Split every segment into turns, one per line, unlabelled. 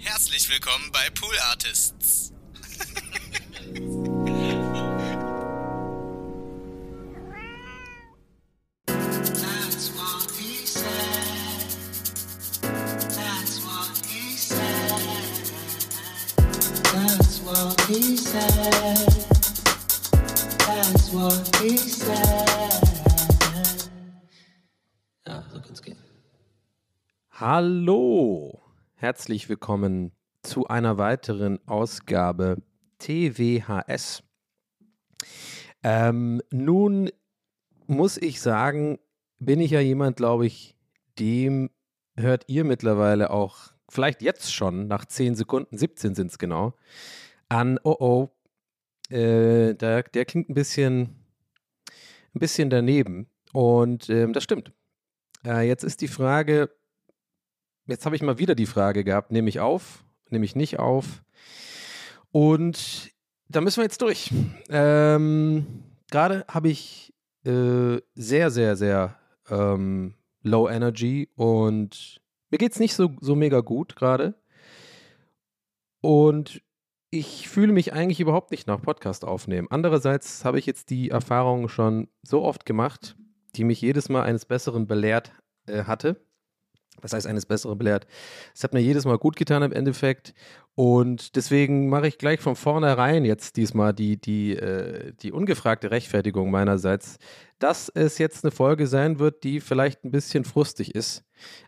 Herzlich willkommen bei Pool Artists.
Ja, so kann's gehen.
Hallo, herzlich willkommen zu einer weiteren Ausgabe TWHS. Ähm, nun muss ich sagen, bin ich ja jemand, glaube ich, dem hört ihr mittlerweile auch, vielleicht jetzt schon, nach 10 Sekunden, 17 sind es genau, an, oh oh, äh, der, der klingt ein bisschen, ein bisschen daneben. Und ähm, das stimmt. Äh, jetzt ist die Frage, jetzt habe ich mal wieder die Frage gehabt, nehme ich auf, nehme ich nicht auf? Und da müssen wir jetzt durch. Ähm, Gerade habe ich äh, sehr, sehr, sehr ähm, low energy und mir geht es nicht so, so mega gut gerade. Und ich fühle mich eigentlich überhaupt nicht nach Podcast aufnehmen. Andererseits habe ich jetzt die Erfahrung schon so oft gemacht, die mich jedes Mal eines Besseren belehrt äh, hatte. Das heißt, eines Besseren belehrt. Es hat mir jedes Mal gut getan im Endeffekt. Und deswegen mache ich gleich von vornherein jetzt diesmal die, die, äh, die ungefragte Rechtfertigung meinerseits, dass es jetzt eine Folge sein wird, die vielleicht ein bisschen frustig ist.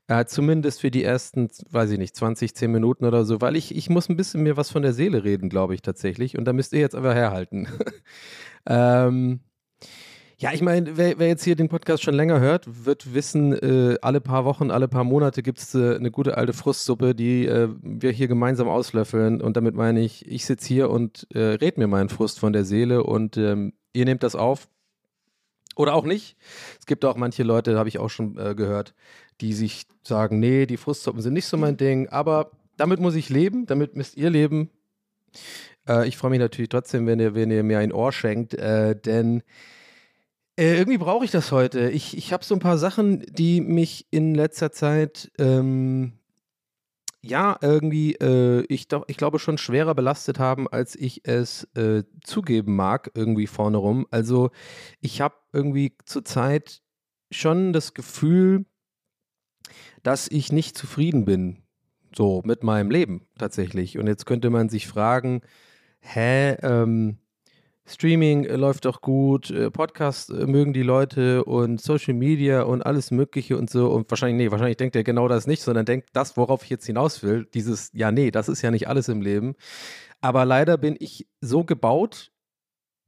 Äh, zumindest für die ersten, weiß ich nicht, 20, 10 Minuten oder so, weil ich, ich muss ein bisschen mir was von der Seele reden, glaube ich tatsächlich. Und da müsst ihr jetzt aber herhalten. ähm, ja, ich meine, wer, wer, jetzt hier den Podcast schon länger hört, wird wissen, äh, alle paar Wochen, alle paar Monate gibt es äh, eine gute alte Frustsuppe, die äh, wir hier gemeinsam auslöffeln. Und damit meine ich, ich sitze hier und äh, red mir meinen Frust von der Seele und ähm, ihr nehmt das auf. Oder auch nicht. Es gibt auch manche Leute, habe ich auch schon äh, gehört, die sich sagen, nee, die Frustsuppen sind nicht so mein Ding. Aber damit muss ich leben, damit müsst ihr leben. Äh, ich freue mich natürlich trotzdem, wenn ihr, wenn ihr mir ein Ohr schenkt, denn äh, irgendwie brauche ich das heute. Ich, ich habe so ein paar Sachen, die mich in letzter Zeit, ähm, ja, irgendwie, äh, ich, ich glaube, schon schwerer belastet haben, als ich es äh, zugeben mag, irgendwie vorne rum. Also, ich habe irgendwie zurzeit schon das Gefühl, dass ich nicht zufrieden bin, so mit meinem Leben tatsächlich. Und jetzt könnte man sich fragen, hä, ähm, Streaming äh, läuft doch gut, äh, Podcast äh, mögen die Leute und Social Media und alles Mögliche und so. Und wahrscheinlich, nee, wahrscheinlich denkt er genau das nicht, sondern denkt das, worauf ich jetzt hinaus will. Dieses, ja, nee, das ist ja nicht alles im Leben. Aber leider bin ich so gebaut,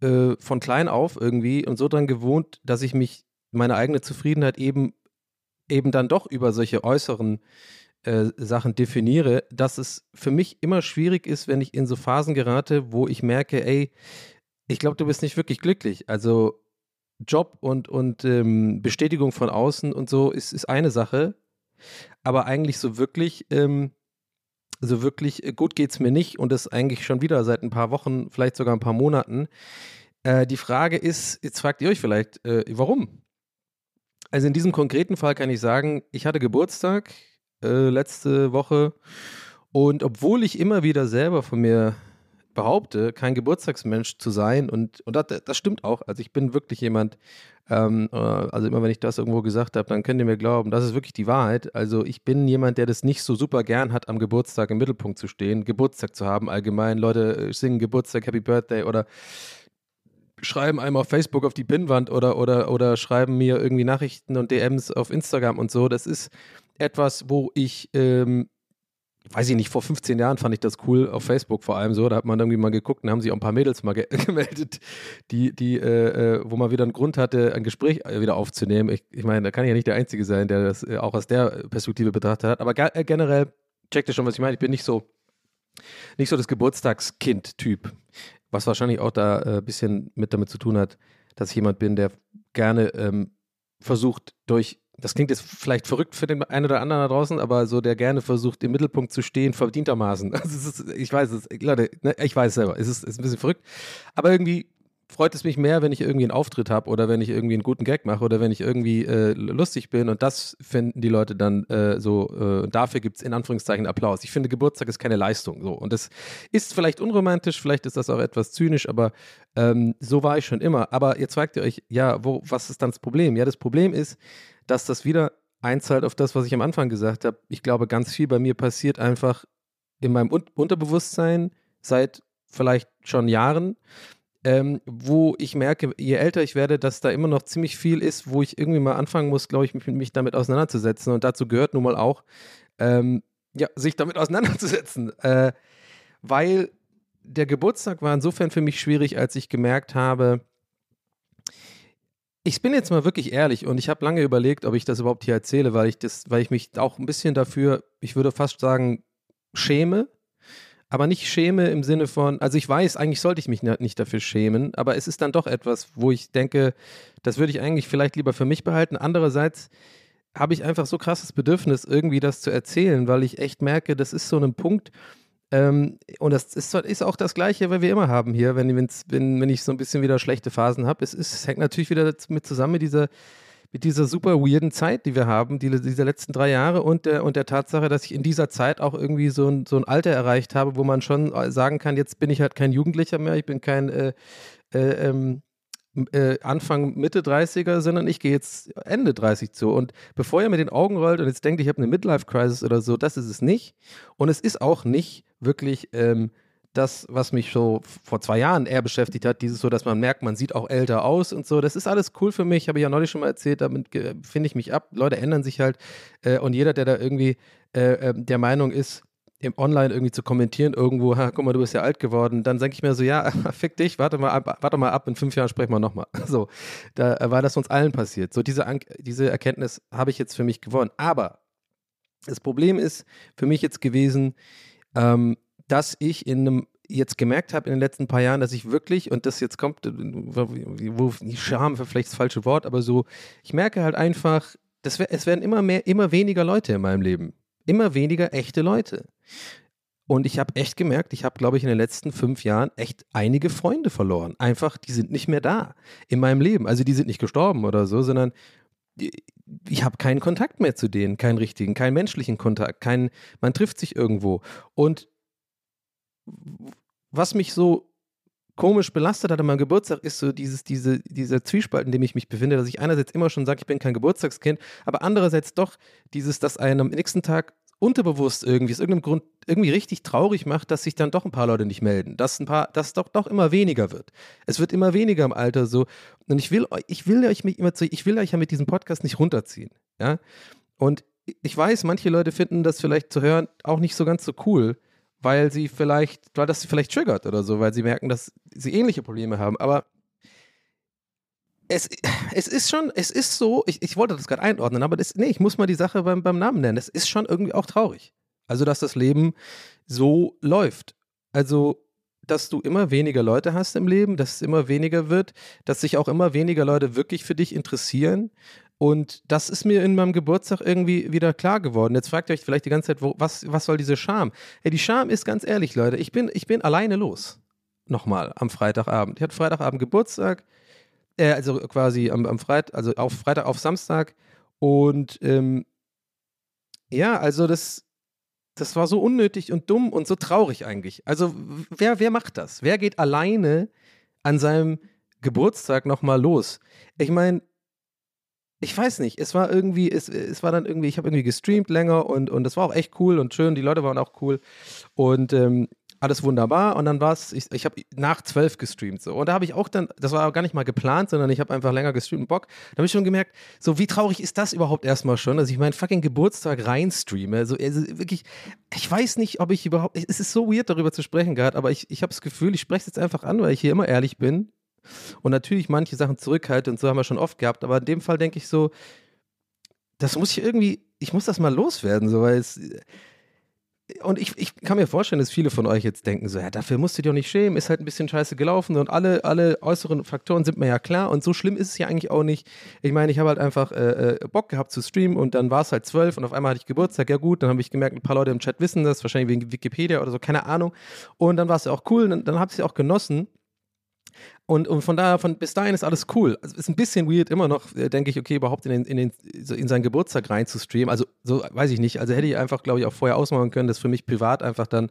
äh, von klein auf irgendwie und so dran gewohnt, dass ich mich, meine eigene Zufriedenheit eben, eben dann doch über solche äußeren äh, Sachen definiere, dass es für mich immer schwierig ist, wenn ich in so Phasen gerate, wo ich merke, ey, ich glaube, du bist nicht wirklich glücklich. Also Job und, und ähm, Bestätigung von außen und so ist, ist eine Sache. Aber eigentlich so wirklich, ähm, so wirklich äh, gut geht es mir nicht und das eigentlich schon wieder seit ein paar Wochen, vielleicht sogar ein paar Monaten. Äh, die Frage ist, jetzt fragt ihr euch vielleicht, äh, warum? Also in diesem konkreten Fall kann ich sagen, ich hatte Geburtstag äh, letzte Woche und obwohl ich immer wieder selber von mir behaupte, kein Geburtstagsmensch zu sein und, und das, das stimmt auch. Also ich bin wirklich jemand, ähm, äh, also immer wenn ich das irgendwo gesagt habe, dann könnt ihr mir glauben, das ist wirklich die Wahrheit. Also ich bin jemand, der das nicht so super gern hat, am Geburtstag im Mittelpunkt zu stehen, Geburtstag zu haben allgemein. Leute äh, singen Geburtstag, Happy Birthday oder schreiben einem auf Facebook auf die Pinnwand oder, oder, oder schreiben mir irgendwie Nachrichten und DMs auf Instagram und so. Das ist etwas, wo ich ähm, weiß ich nicht, vor 15 Jahren fand ich das cool, auf Facebook vor allem so. Da hat man irgendwie mal geguckt und haben sich auch ein paar Mädels mal ge gemeldet, die, die, äh, äh, wo man wieder einen Grund hatte, ein Gespräch äh, wieder aufzunehmen. Ich, ich meine, da kann ich ja nicht der Einzige sein, der das äh, auch aus der Perspektive betrachtet hat. Aber äh, generell, checkt ihr schon, was ich meine. Ich bin nicht so, nicht so das Geburtstagskind-Typ. Was wahrscheinlich auch da ein äh, bisschen mit damit zu tun hat, dass ich jemand bin, der gerne ähm, versucht, durch das klingt jetzt vielleicht verrückt für den einen oder anderen da draußen, aber so der gerne versucht, im Mittelpunkt zu stehen, verdientermaßen. Also ist, ich weiß es, Leute, ne, ich weiß es selber, es ist, ist ein bisschen verrückt, aber irgendwie freut es mich mehr, wenn ich irgendwie einen Auftritt habe oder wenn ich irgendwie einen guten Gag mache oder wenn ich irgendwie äh, lustig bin und das finden die Leute dann äh, so, äh, dafür gibt es in Anführungszeichen Applaus. Ich finde, Geburtstag ist keine Leistung. So. Und das ist vielleicht unromantisch, vielleicht ist das auch etwas zynisch, aber ähm, so war ich schon immer. Aber jetzt fragt ihr euch, ja, wo, was ist dann das Problem? Ja, das Problem ist, dass das wieder einzahlt auf das, was ich am Anfang gesagt habe. Ich glaube, ganz viel bei mir passiert einfach in meinem Un Unterbewusstsein seit vielleicht schon Jahren ähm, wo ich merke, je älter ich werde, dass da immer noch ziemlich viel ist, wo ich irgendwie mal anfangen muss, glaube ich, mich, mich, damit auseinanderzusetzen. Und dazu gehört nun mal auch, ähm, ja, sich damit auseinanderzusetzen. Äh, weil der Geburtstag war insofern für mich schwierig, als ich gemerkt habe, ich bin jetzt mal wirklich ehrlich und ich habe lange überlegt, ob ich das überhaupt hier erzähle, weil ich das, weil ich mich auch ein bisschen dafür, ich würde fast sagen, schäme, aber nicht schäme im Sinne von, also ich weiß, eigentlich sollte ich mich nicht dafür schämen, aber es ist dann doch etwas, wo ich denke, das würde ich eigentlich vielleicht lieber für mich behalten. Andererseits habe ich einfach so krasses Bedürfnis, irgendwie das zu erzählen, weil ich echt merke, das ist so ein Punkt, ähm, und das ist, ist, auch das Gleiche, weil wir immer haben hier, wenn, wenn, wenn ich so ein bisschen wieder schlechte Phasen habe. Es, es hängt natürlich wieder mit zusammen mit dieser mit dieser super weirden Zeit, die wir haben, die, diese letzten drei Jahre und der, und der Tatsache, dass ich in dieser Zeit auch irgendwie so ein, so ein Alter erreicht habe, wo man schon äh, sagen kann, jetzt bin ich halt kein Jugendlicher mehr, ich bin kein äh, äh, ähm, äh, Anfang, Mitte 30er, sondern ich gehe jetzt Ende 30 zu. Und bevor ihr mit den Augen rollt und jetzt denkt, ich habe eine Midlife-Crisis oder so, das ist es nicht. Und es ist auch nicht wirklich ähm, das, was mich so vor zwei Jahren eher beschäftigt hat, dieses so, dass man merkt, man sieht auch älter aus und so. Das ist alles cool für mich, habe ich ja neulich schon mal erzählt, damit finde ich mich ab. Leute ändern sich halt äh, und jeder, der da irgendwie äh, ähm, der Meinung ist, im Online irgendwie zu kommentieren irgendwo, ha, guck mal, du bist ja alt geworden, dann denke ich mir so, ja, fick dich, warte mal ab, warte mal ab, in fünf Jahren sprechen wir nochmal. So, da äh, war das uns allen passiert. So, diese, diese Erkenntnis habe ich jetzt für mich gewonnen. Aber das Problem ist für mich jetzt gewesen, ähm, dass ich in einem jetzt gemerkt habe in den letzten paar Jahren, dass ich wirklich, und das jetzt kommt, wo Scham vielleicht das falsche Wort, aber so, ich merke halt einfach, das, es werden immer mehr, immer weniger Leute in meinem Leben. Immer weniger echte Leute. Und ich habe echt gemerkt, ich habe, glaube ich, in den letzten fünf Jahren echt einige Freunde verloren. Einfach, die sind nicht mehr da in meinem Leben. Also die sind nicht gestorben oder so, sondern ich habe keinen Kontakt mehr zu denen, keinen richtigen, keinen menschlichen Kontakt, keinen, man trifft sich irgendwo. Und was mich so komisch belastet hat an meinem Geburtstag, ist so dieses, diese, dieser Zwiespalt, in dem ich mich befinde, dass ich einerseits immer schon sage, ich bin kein Geburtstagskind, aber andererseits doch dieses, dass einen am nächsten Tag unterbewusst irgendwie, aus irgendeinem Grund irgendwie richtig traurig macht, dass sich dann doch ein paar Leute nicht melden, dass ein paar, dass doch doch immer weniger wird. Es wird immer weniger im Alter so. Und ich will, ich will euch mich immer zu, ich will euch ja mit diesem Podcast nicht runterziehen. Ja. Und ich weiß, manche Leute finden das vielleicht zu hören auch nicht so ganz so cool weil sie vielleicht, weil das sie vielleicht triggert oder so, weil sie merken, dass sie ähnliche Probleme haben. Aber es, es ist schon, es ist so, ich, ich wollte das gerade einordnen, aber das, nee, ich muss mal die Sache beim, beim Namen nennen. Es ist schon irgendwie auch traurig. Also, dass das Leben so läuft. Also, dass du immer weniger Leute hast im Leben, dass es immer weniger wird, dass sich auch immer weniger Leute wirklich für dich interessieren, und das ist mir in meinem Geburtstag irgendwie wieder klar geworden. Jetzt fragt ihr euch vielleicht die ganze Zeit, wo, was, was soll diese Scham? Ja, die Scham ist ganz ehrlich, Leute, ich bin, ich bin alleine los. Nochmal am Freitagabend. Ich hatte Freitagabend Geburtstag, äh, also quasi am, am Freitag, also auf Freitag auf Samstag. Und ähm, ja, also das, das war so unnötig und dumm und so traurig eigentlich. Also wer, wer macht das? Wer geht alleine an seinem Geburtstag nochmal los? Ich meine, ich weiß nicht, es war irgendwie, es, es war dann irgendwie, ich habe irgendwie gestreamt länger und, und das war auch echt cool und schön, die Leute waren auch cool und ähm, alles wunderbar. Und dann war es, ich, ich habe nach zwölf gestreamt so. Und da habe ich auch dann, das war auch gar nicht mal geplant, sondern ich habe einfach länger gestreamt, Bock, da habe ich schon gemerkt, so wie traurig ist das überhaupt erstmal schon, dass ich meinen fucking Geburtstag reinstreame, so also wirklich, ich weiß nicht, ob ich überhaupt, es ist so weird darüber zu sprechen gerade, aber ich, ich habe das Gefühl, ich spreche es jetzt einfach an, weil ich hier immer ehrlich bin und natürlich manche Sachen zurückhalte und so haben wir schon oft gehabt, aber in dem Fall denke ich so, das muss ich irgendwie, ich muss das mal loswerden, so, weil es. Und ich, ich kann mir vorstellen, dass viele von euch jetzt denken, so, ja, dafür musst du dich auch nicht schämen, ist halt ein bisschen scheiße gelaufen und alle, alle äußeren Faktoren sind mir ja klar und so schlimm ist es ja eigentlich auch nicht. Ich meine, ich habe halt einfach äh, äh Bock gehabt zu streamen und dann war es halt zwölf und auf einmal hatte ich Geburtstag, ja gut, dann habe ich gemerkt, ein paar Leute im Chat wissen das, wahrscheinlich wegen Wikipedia oder so, keine Ahnung. Und dann war es ja auch cool, dann, dann habe ich es ja auch genossen. Und, und von daher, von bis dahin ist alles cool. Also ist ein bisschen weird immer noch, äh, denke ich, okay, überhaupt in, den, in, den, so in seinen Geburtstag rein zu streamen. Also so weiß ich nicht. Also hätte ich einfach, glaube ich, auch vorher ausmachen können, dass für mich privat einfach dann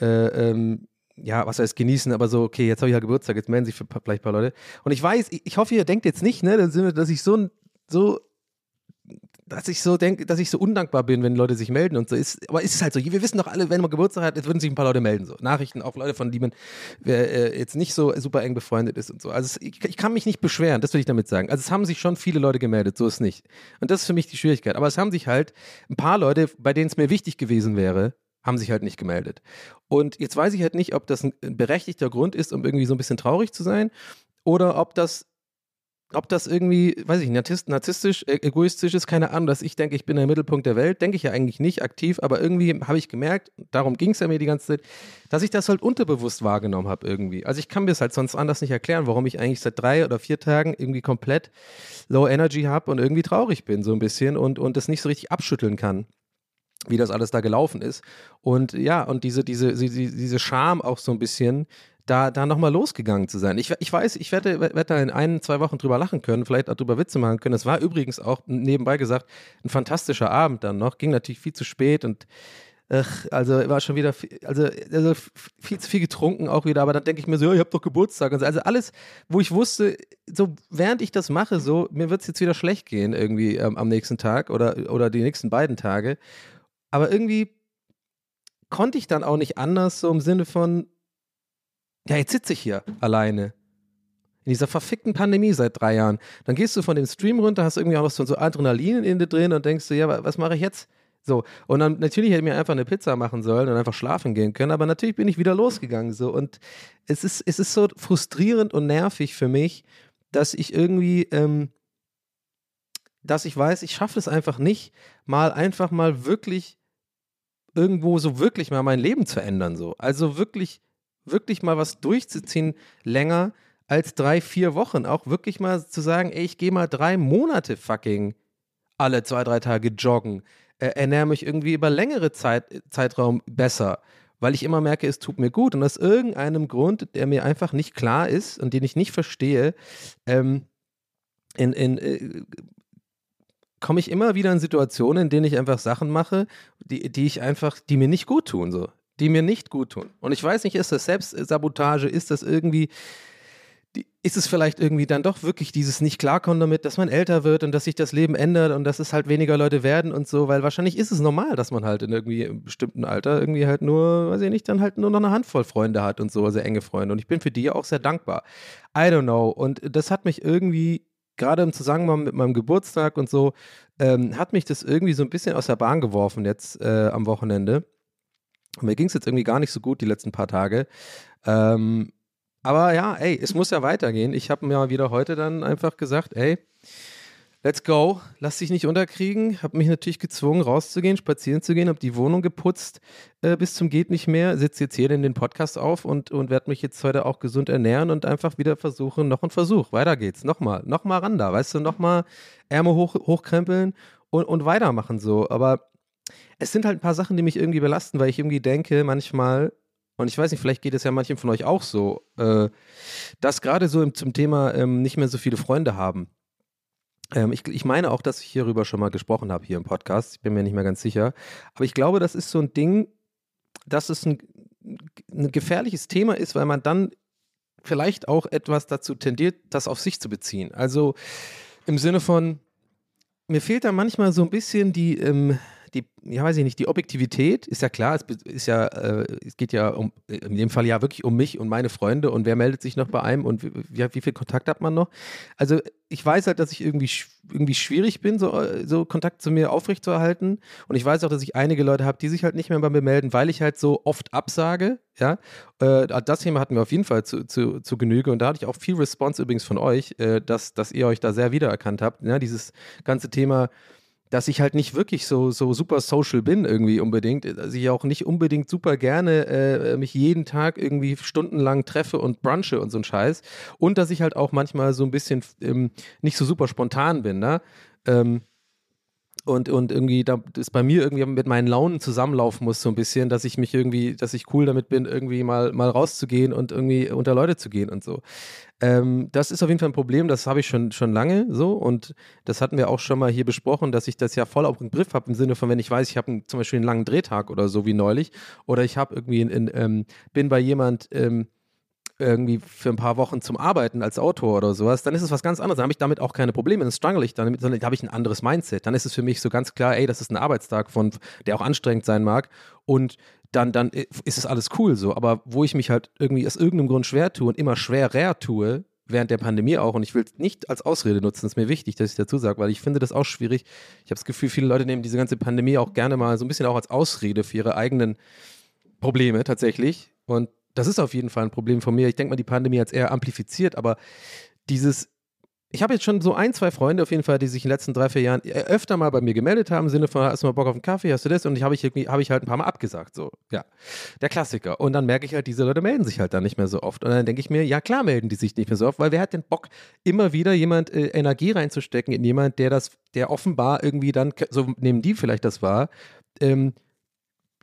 äh, ähm, ja, was heißt genießen, aber so, okay, jetzt habe ich ja Geburtstag, jetzt melden sich vielleicht ein paar Leute. Und ich weiß, ich, ich hoffe, ihr denkt jetzt nicht, ne, dass ich so, so dass ich so denke, dass ich so undankbar bin, wenn Leute sich melden und so ist. Aber ist es halt so. Wir wissen doch alle, wenn man Geburtstag hat, jetzt würden sich ein paar Leute melden. So Nachrichten, auch Leute, von denen man äh, jetzt nicht so super eng befreundet ist und so. Also es, ich, ich, kann mich nicht beschweren, das will ich damit sagen. Also es haben sich schon viele Leute gemeldet, so ist es nicht. Und das ist für mich die Schwierigkeit. Aber es haben sich halt ein paar Leute, bei denen es mir wichtig gewesen wäre, haben sich halt nicht gemeldet. Und jetzt weiß ich halt nicht, ob das ein berechtigter Grund ist, um irgendwie so ein bisschen traurig zu sein oder ob das ob das irgendwie, weiß ich, narzisstisch, e-, egoistisch ist, keine Ahnung, dass ich denke, ich bin der Mittelpunkt der Welt, denke ich ja eigentlich nicht aktiv, aber irgendwie habe ich gemerkt, darum ging es ja mir die ganze Zeit, dass ich das halt unterbewusst wahrgenommen habe irgendwie. Also ich kann mir es halt sonst anders nicht erklären, warum ich eigentlich seit drei oder vier Tagen irgendwie komplett Low Energy habe und irgendwie traurig bin so ein bisschen und, und das nicht so richtig abschütteln kann wie das alles da gelaufen ist. Und ja, und diese, diese, diese, diese Scham auch so ein bisschen, da, da nochmal losgegangen zu sein. Ich, ich weiß, ich werde, werde da in ein, zwei Wochen drüber lachen können, vielleicht auch drüber Witze machen können. Es war übrigens auch nebenbei gesagt ein fantastischer Abend dann noch. Ging natürlich viel zu spät und ach, also war schon wieder, viel, also, also viel zu viel getrunken auch wieder, aber dann denke ich mir so, ja, ich habe doch Geburtstag. Also alles, wo ich wusste, so während ich das mache, so, mir wird es jetzt wieder schlecht gehen irgendwie ähm, am nächsten Tag oder, oder die nächsten beiden Tage. Aber irgendwie konnte ich dann auch nicht anders, so im Sinne von, ja, jetzt sitze ich hier alleine. In dieser verfickten Pandemie seit drei Jahren. Dann gehst du von dem Stream runter, hast irgendwie auch noch so Adrenalin in dir drin und denkst du, ja, was mache ich jetzt? So, und dann natürlich hätte ich mir einfach eine Pizza machen sollen und einfach schlafen gehen können, aber natürlich bin ich wieder losgegangen. So, und es ist, es ist so frustrierend und nervig für mich, dass ich irgendwie, ähm, dass ich weiß, ich schaffe es einfach nicht, mal einfach mal wirklich irgendwo so wirklich mal mein Leben zu ändern. So. Also wirklich wirklich mal was durchzuziehen, länger als drei, vier Wochen. Auch wirklich mal zu sagen, ey, ich gehe mal drei Monate fucking alle zwei, drei Tage joggen, äh, ernähre mich irgendwie über längere Zeit, Zeitraum besser, weil ich immer merke, es tut mir gut. Und aus irgendeinem Grund, der mir einfach nicht klar ist und den ich nicht verstehe, ähm, in, in, äh, komme ich immer wieder in Situationen, in denen ich einfach Sachen mache, die, die ich einfach, die mir nicht gut tun. So die mir nicht gut tun. Und ich weiß nicht, ist das Selbstsabotage, ist das irgendwie, ist es vielleicht irgendwie dann doch wirklich dieses nicht klarkommen damit, dass man älter wird und dass sich das Leben ändert und dass es halt weniger Leute werden und so, weil wahrscheinlich ist es normal, dass man halt in irgendwie einem bestimmten Alter irgendwie halt nur, weiß ich nicht, dann halt nur noch eine Handvoll Freunde hat und so, sehr enge Freunde. Und ich bin für die auch sehr dankbar. I don't know. Und das hat mich irgendwie gerade im Zusammenhang mit meinem Geburtstag und so, ähm, hat mich das irgendwie so ein bisschen aus der Bahn geworfen jetzt äh, am Wochenende. Mir ging es jetzt irgendwie gar nicht so gut die letzten paar Tage. Ähm, aber ja, ey, es muss ja weitergehen. Ich habe mir wieder heute dann einfach gesagt, ey, let's go, lass dich nicht unterkriegen. Habe mich natürlich gezwungen, rauszugehen, spazieren zu gehen, habe die Wohnung geputzt äh, bis zum geht nicht mehr, sitze jetzt hier in den Podcast auf und, und werde mich jetzt heute auch gesund ernähren und einfach wieder versuchen, noch ein Versuch. Weiter geht's, nochmal, nochmal ran da, weißt du, nochmal Ärmel hoch, hochkrempeln und, und weitermachen so. Aber es sind halt ein paar Sachen, die mich irgendwie belasten, weil ich irgendwie denke, manchmal, und ich weiß nicht, vielleicht geht es ja manchen von euch auch so, äh, dass gerade so im, zum Thema ähm, nicht mehr so viele Freunde haben. Ähm, ich, ich meine auch, dass ich hierüber schon mal gesprochen habe hier im Podcast. Ich bin mir nicht mehr ganz sicher. Aber ich glaube, das ist so ein Ding, dass es ein, ein gefährliches Thema ist, weil man dann vielleicht auch etwas dazu tendiert, das auf sich zu beziehen. Also im Sinne von, mir fehlt da manchmal so ein bisschen die, ähm, die, ja weiß ich nicht, die Objektivität ist ja klar, es ist ja, äh, es geht ja um, in dem Fall ja wirklich um mich und meine Freunde und wer meldet sich noch bei einem und wie, wie viel Kontakt hat man noch? Also ich weiß halt, dass ich irgendwie, irgendwie schwierig bin, so, so Kontakt zu mir aufrechtzuerhalten und ich weiß auch, dass ich einige Leute habe, die sich halt nicht mehr bei mir melden, weil ich halt so oft absage, ja. Äh, das Thema hatten wir auf jeden Fall zu, zu, zu Genüge und da hatte ich auch viel Response übrigens von euch, äh, dass, dass ihr euch da sehr wiedererkannt habt, ja, dieses ganze Thema dass ich halt nicht wirklich so, so super social bin irgendwie unbedingt. Dass ich auch nicht unbedingt super gerne äh, mich jeden Tag irgendwie stundenlang treffe und brunche und so ein Scheiß. Und dass ich halt auch manchmal so ein bisschen ähm, nicht so super spontan bin, ne? Ähm, und, und irgendwie da ist bei mir irgendwie mit meinen Launen zusammenlaufen muss so ein bisschen, dass ich mich irgendwie, dass ich cool damit bin, irgendwie mal, mal rauszugehen und irgendwie unter Leute zu gehen und so. Ähm, das ist auf jeden Fall ein Problem, das habe ich schon, schon lange so und das hatten wir auch schon mal hier besprochen, dass ich das ja voll auf den Griff habe im Sinne von, wenn ich weiß, ich habe zum Beispiel einen langen Drehtag oder so wie neulich oder ich habe irgendwie, in, in, ähm, bin bei jemand, ähm, irgendwie für ein paar Wochen zum Arbeiten als Autor oder sowas, dann ist es was ganz anderes. Dann habe ich damit auch keine Probleme, dann struggle ich damit, sondern da habe ich ein anderes Mindset. Dann ist es für mich so ganz klar, ey, das ist ein Arbeitstag, von, der auch anstrengend sein mag und dann, dann ist es alles cool so. Aber wo ich mich halt irgendwie aus irgendeinem Grund schwer tue und immer schwerer tue, während der Pandemie auch, und ich will es nicht als Ausrede nutzen, ist mir wichtig, dass ich dazu sage, weil ich finde das auch schwierig. Ich habe das Gefühl, viele Leute nehmen diese ganze Pandemie auch gerne mal so ein bisschen auch als Ausrede für ihre eigenen Probleme tatsächlich. Und das ist auf jeden Fall ein Problem von mir. Ich denke mal, die Pandemie hat es eher amplifiziert, aber dieses, ich habe jetzt schon so ein, zwei Freunde auf jeden Fall, die sich in den letzten drei, vier Jahren öfter mal bei mir gemeldet haben, im Sinne von, hast du mal Bock auf einen Kaffee, hast du das? Und ich habe ich habe ich halt ein paar Mal abgesagt, so, ja. Der Klassiker. Und dann merke ich halt, diese Leute melden sich halt dann nicht mehr so oft. Und dann denke ich mir, ja klar melden die sich nicht mehr so oft, weil wer hat denn Bock, immer wieder jemand äh, Energie reinzustecken in jemand, der das, der offenbar irgendwie dann, so nehmen die vielleicht das wahr, ähm,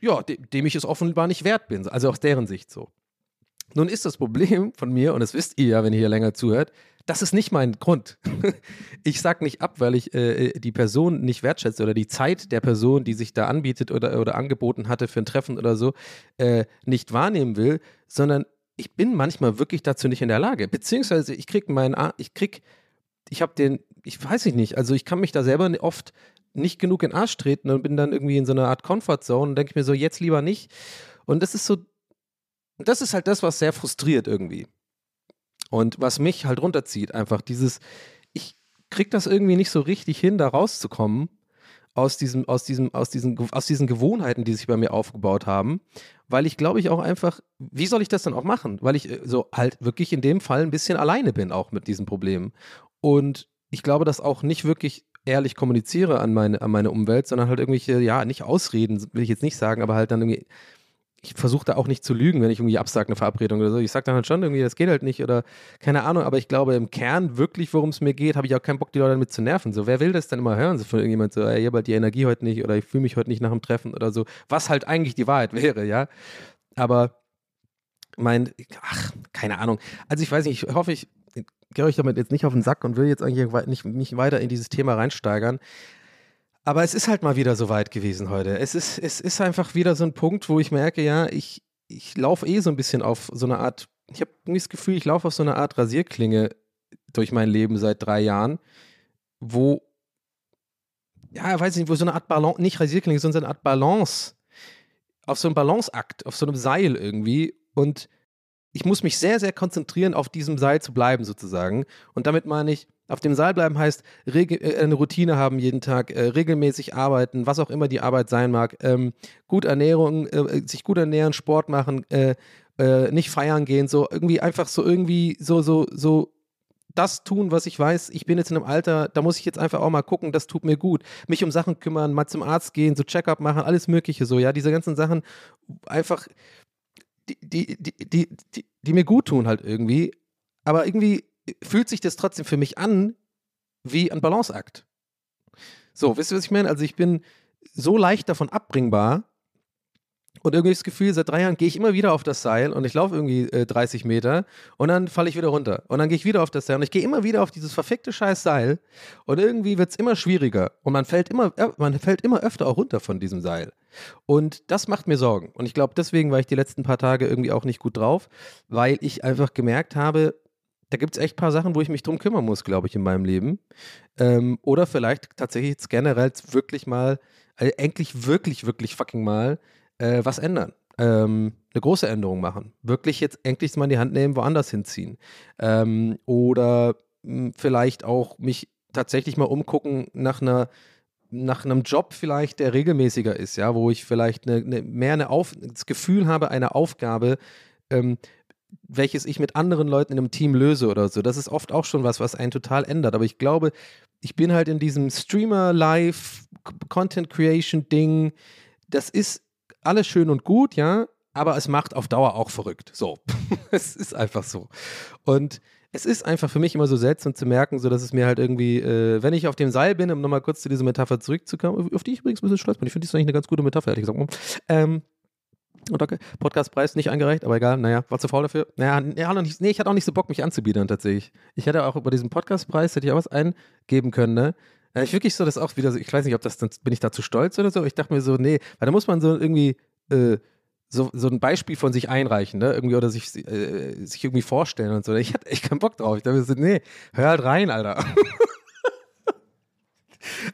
ja, dem ich es offenbar nicht wert bin. Also aus deren Sicht so. Nun ist das Problem von mir, und das wisst ihr ja, wenn ihr hier länger zuhört, das ist nicht mein Grund. ich sage nicht ab, weil ich äh, die Person nicht wertschätze oder die Zeit der Person, die sich da anbietet oder, oder angeboten hatte für ein Treffen oder so, äh, nicht wahrnehmen will, sondern ich bin manchmal wirklich dazu nicht in der Lage. Beziehungsweise ich krieg meinen, ich krieg, ich habe den, ich weiß ich nicht, also ich kann mich da selber oft nicht genug in den Arsch treten und bin dann irgendwie in so einer Art Comfortzone und denke mir so, jetzt lieber nicht. Und das ist so und das ist halt das, was sehr frustriert irgendwie. Und was mich halt runterzieht, einfach dieses, ich krieg das irgendwie nicht so richtig hin, da rauszukommen aus diesem, aus diesem, aus diesen, aus diesen Gewohnheiten, die sich bei mir aufgebaut haben, weil ich glaube ich auch einfach, wie soll ich das dann auch machen? Weil ich äh, so halt wirklich in dem Fall ein bisschen alleine bin auch mit diesen Problemen. Und ich glaube, das auch nicht wirklich ehrlich kommuniziere an meine, an meine Umwelt, sondern halt irgendwelche, ja, nicht Ausreden, will ich jetzt nicht sagen, aber halt dann irgendwie ich versuche da auch nicht zu lügen, wenn ich irgendwie absage eine Verabredung oder so. Ich sage dann halt schon irgendwie, das geht halt nicht oder keine Ahnung, aber ich glaube im Kern wirklich, worum es mir geht, habe ich auch keinen Bock, die Leute damit zu nerven. So, wer will das denn immer hören? So von irgendjemand so, ey, ich habe halt die Energie heute nicht oder ich fühle mich heute nicht nach dem Treffen oder so. Was halt eigentlich die Wahrheit wäre, ja. Aber mein, ach, keine Ahnung. Also ich weiß nicht, ich hoffe, ich gehe euch damit jetzt nicht auf den Sack und will jetzt eigentlich nicht, nicht weiter in dieses Thema reinsteigern. Aber es ist halt mal wieder so weit gewesen heute. Es ist, es ist einfach wieder so ein Punkt, wo ich merke, ja, ich, ich laufe eh so ein bisschen auf so eine Art, ich habe irgendwie das Gefühl, ich laufe auf so eine Art Rasierklinge durch mein Leben seit drei Jahren, wo, ja, weiß nicht, wo so eine Art Balance, nicht Rasierklinge, sondern so eine Art Balance, auf so einem Balanceakt, auf so einem Seil irgendwie. Und ich muss mich sehr, sehr konzentrieren, auf diesem Seil zu bleiben, sozusagen. Und damit meine ich, auf dem Seil bleiben heißt, äh, eine Routine haben jeden Tag, äh, regelmäßig arbeiten, was auch immer die Arbeit sein mag, ähm, gut Ernährung, äh, sich gut ernähren, Sport machen, nicht feiern gehen, so irgendwie einfach so irgendwie so, so, so das tun, was ich weiß, ich bin jetzt in einem Alter, da muss ich jetzt einfach auch mal gucken, das tut mir gut. Mich um Sachen kümmern, mal zum Arzt gehen, so Check-up machen, alles Mögliche so, ja, diese ganzen Sachen einfach, die, die, die, die, die mir gut tun halt irgendwie. Aber irgendwie fühlt sich das trotzdem für mich an wie ein Balanceakt. So, wisst ihr, was ich meine? Also ich bin so leicht davon abbringbar und irgendwie das Gefühl, seit drei Jahren gehe ich immer wieder auf das Seil und ich laufe irgendwie äh, 30 Meter und dann falle ich wieder runter. Und dann gehe ich wieder auf das Seil und ich gehe immer wieder auf dieses verfickte scheiß Seil und irgendwie wird es immer schwieriger und man fällt immer, äh, man fällt immer öfter auch runter von diesem Seil. Und das macht mir Sorgen. Und ich glaube, deswegen war ich die letzten paar Tage irgendwie auch nicht gut drauf, weil ich einfach gemerkt habe, da gibt es echt ein paar Sachen, wo ich mich drum kümmern muss, glaube ich, in meinem Leben. Ähm, oder vielleicht tatsächlich jetzt generell wirklich mal, also endlich wirklich, wirklich fucking mal äh, was ändern. Ähm, eine große Änderung machen. Wirklich jetzt endlich mal in die Hand nehmen, woanders hinziehen. Ähm, oder mh, hm, vielleicht auch mich tatsächlich mal umgucken nach einer nach einem Job vielleicht, der regelmäßiger ist, ja, wo ich vielleicht eine, eine, mehr eine Auf, das Gefühl habe, eine Aufgabe ähm, welches ich mit anderen Leuten in einem Team löse oder so. Das ist oft auch schon was, was einen total ändert. Aber ich glaube, ich bin halt in diesem Streamer-Live, Content-Creation-Ding. Das ist alles schön und gut, ja, aber es macht auf Dauer auch verrückt. So. es ist einfach so. Und es ist einfach für mich immer so seltsam zu merken, so dass es mir halt irgendwie, äh, wenn ich auf dem Seil bin, um nochmal kurz zu dieser Metapher zurückzukommen, auf die ich übrigens ein bisschen stolz bin. Ich finde, das ist eigentlich eine ganz gute Metapher, ehrlich gesagt. Ähm, Podcastpreis nicht eingereicht, aber egal, naja, war zu faul dafür. Naja, ja, noch nicht, nee, ich hatte auch nicht so Bock, mich anzubiedern tatsächlich. Ich hätte auch über diesen Podcastpreis, hätte ich auch was eingeben können, ne? Ja, ich wirklich so, das auch wieder so, ich weiß nicht, ob das dann, bin ich da zu stolz oder so, ich dachte mir so, nee, weil da muss man so irgendwie, äh, so, so ein Beispiel von sich einreichen, ne? Irgendwie oder sich, äh, sich irgendwie vorstellen und so. Ich hatte echt keinen Bock drauf. Ich dachte mir so, nee, hör halt rein, Alter.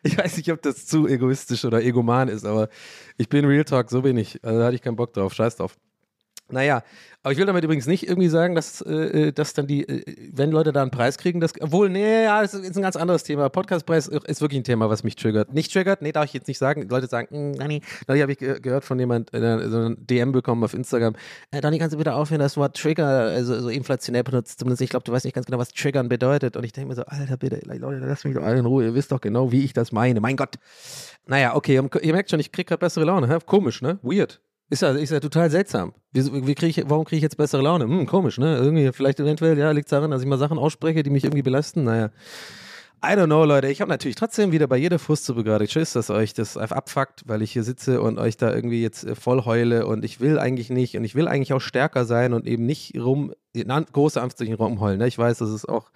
ich weiß nicht, ob das zu egoistisch oder egoman ist, aber ich bin Real Talk, so bin ich. Also da hatte ich keinen Bock drauf. Scheiß drauf. Naja, aber ich will damit übrigens nicht irgendwie sagen, dass, äh, dass dann die, äh, wenn Leute da einen Preis kriegen, das, obwohl, nee, ja, das ist ein ganz anderes Thema. Podcastpreis ist wirklich ein Thema, was mich triggert. Nicht triggert, nee, darf ich jetzt nicht sagen. Leute sagen, mm, Dani, Dani habe ich ge gehört von jemand, äh, so ein DM bekommen auf Instagram. Äh, Dani, kannst du bitte aufhören, das Wort Trigger also, so inflationär benutzt? Zumindest, ich glaube, du weißt nicht ganz genau, was Triggern bedeutet. Und ich denke mir so, Alter, bitte, Leute, lass mich doch alle in Ruhe. Ihr wisst doch genau, wie ich das meine. Mein Gott. Naja, okay, ihr merkt schon, ich kriege gerade bessere Laune. Hä? Komisch, ne? Weird. Ist ja, ist ja total seltsam. Wie, wie krieg ich, warum kriege ich jetzt bessere Laune? Hm, komisch, ne? Irgendwie, vielleicht eventuell, ja, liegt es daran, dass ich mal Sachen ausspreche, die mich irgendwie belasten. Naja. I don't know, Leute. Ich habe natürlich trotzdem wieder bei jeder Frustsuppe gerade Tschüss, dass euch das abfuckt, weil ich hier sitze und euch da irgendwie jetzt äh, voll heule und ich will eigentlich nicht und ich will eigentlich auch stärker sein und eben nicht rum, in große Anführungszeichen rumheulen. Ne? Ich weiß, dass es auch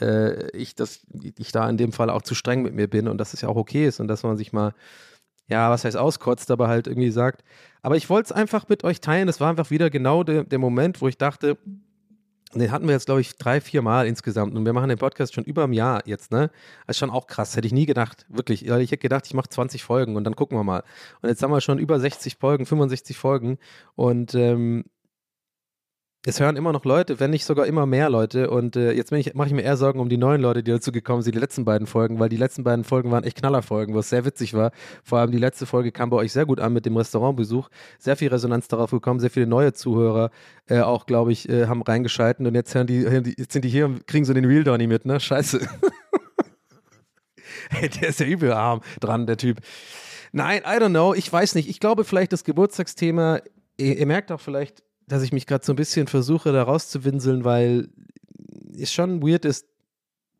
äh, ich, dass ich da in dem Fall auch zu streng mit mir bin und dass es ja auch okay ist und dass man sich mal ja, was heißt auskotzt, aber halt irgendwie sagt. Aber ich wollte es einfach mit euch teilen. Das war einfach wieder genau de, der Moment, wo ich dachte, den hatten wir jetzt, glaube ich, drei, vier Mal insgesamt. Und wir machen den Podcast schon über ein Jahr jetzt, ne? Das ist schon auch krass. Hätte ich nie gedacht. Wirklich. Ich hätte gedacht, ich mache 20 Folgen und dann gucken wir mal. Und jetzt haben wir schon über 60 Folgen, 65 Folgen. Und ähm, es hören immer noch Leute, wenn nicht sogar immer mehr Leute. Und äh, jetzt mache ich mir eher Sorgen um die neuen Leute, die dazu gekommen sind, die letzten beiden Folgen, weil die letzten beiden Folgen waren echt Knallerfolgen, was sehr witzig war. Vor allem die letzte Folge kam bei euch sehr gut an mit dem Restaurantbesuch. Sehr viel Resonanz darauf gekommen, sehr viele neue Zuhörer äh, auch, glaube ich, äh, haben reingeschalten. Und jetzt, hören die, jetzt sind die hier und kriegen so den Real Donny mit, ne? Scheiße. hey, der ist ja übel arm dran, der Typ. Nein, I don't know. Ich weiß nicht. Ich glaube vielleicht das Geburtstagsthema, ihr, ihr merkt auch vielleicht, dass ich mich gerade so ein bisschen versuche, da rauszuwinseln, weil es schon weird ist,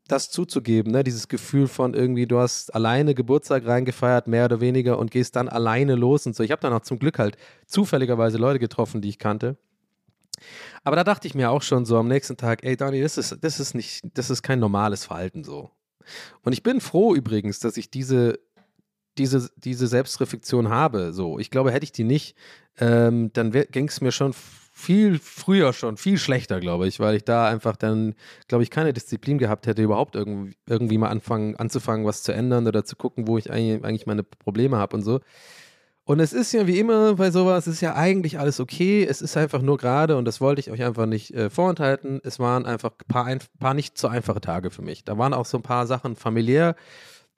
das zuzugeben, ne? Dieses Gefühl von irgendwie, du hast alleine Geburtstag reingefeiert, mehr oder weniger, und gehst dann alleine los und so. Ich habe dann auch zum Glück halt zufälligerweise Leute getroffen, die ich kannte. Aber da dachte ich mir auch schon so am nächsten Tag, ey Dani, das ist, das ist nicht, das ist kein normales Verhalten so. Und ich bin froh übrigens, dass ich diese, diese, diese Selbstreflexion habe. So, ich glaube, hätte ich die nicht, ähm, dann ging es mir schon viel früher schon, viel schlechter, glaube ich, weil ich da einfach dann, glaube ich, keine Disziplin gehabt hätte, überhaupt irgendwie, irgendwie mal anfangen, anzufangen, was zu ändern oder zu gucken, wo ich eigentlich, meine Probleme habe und so. Und es ist ja wie immer bei sowas, es ist ja eigentlich alles okay. Es ist einfach nur gerade, und das wollte ich euch einfach nicht äh, vorenthalten, es waren einfach ein paar, ein paar nicht so einfache Tage für mich. Da waren auch so ein paar Sachen familiär,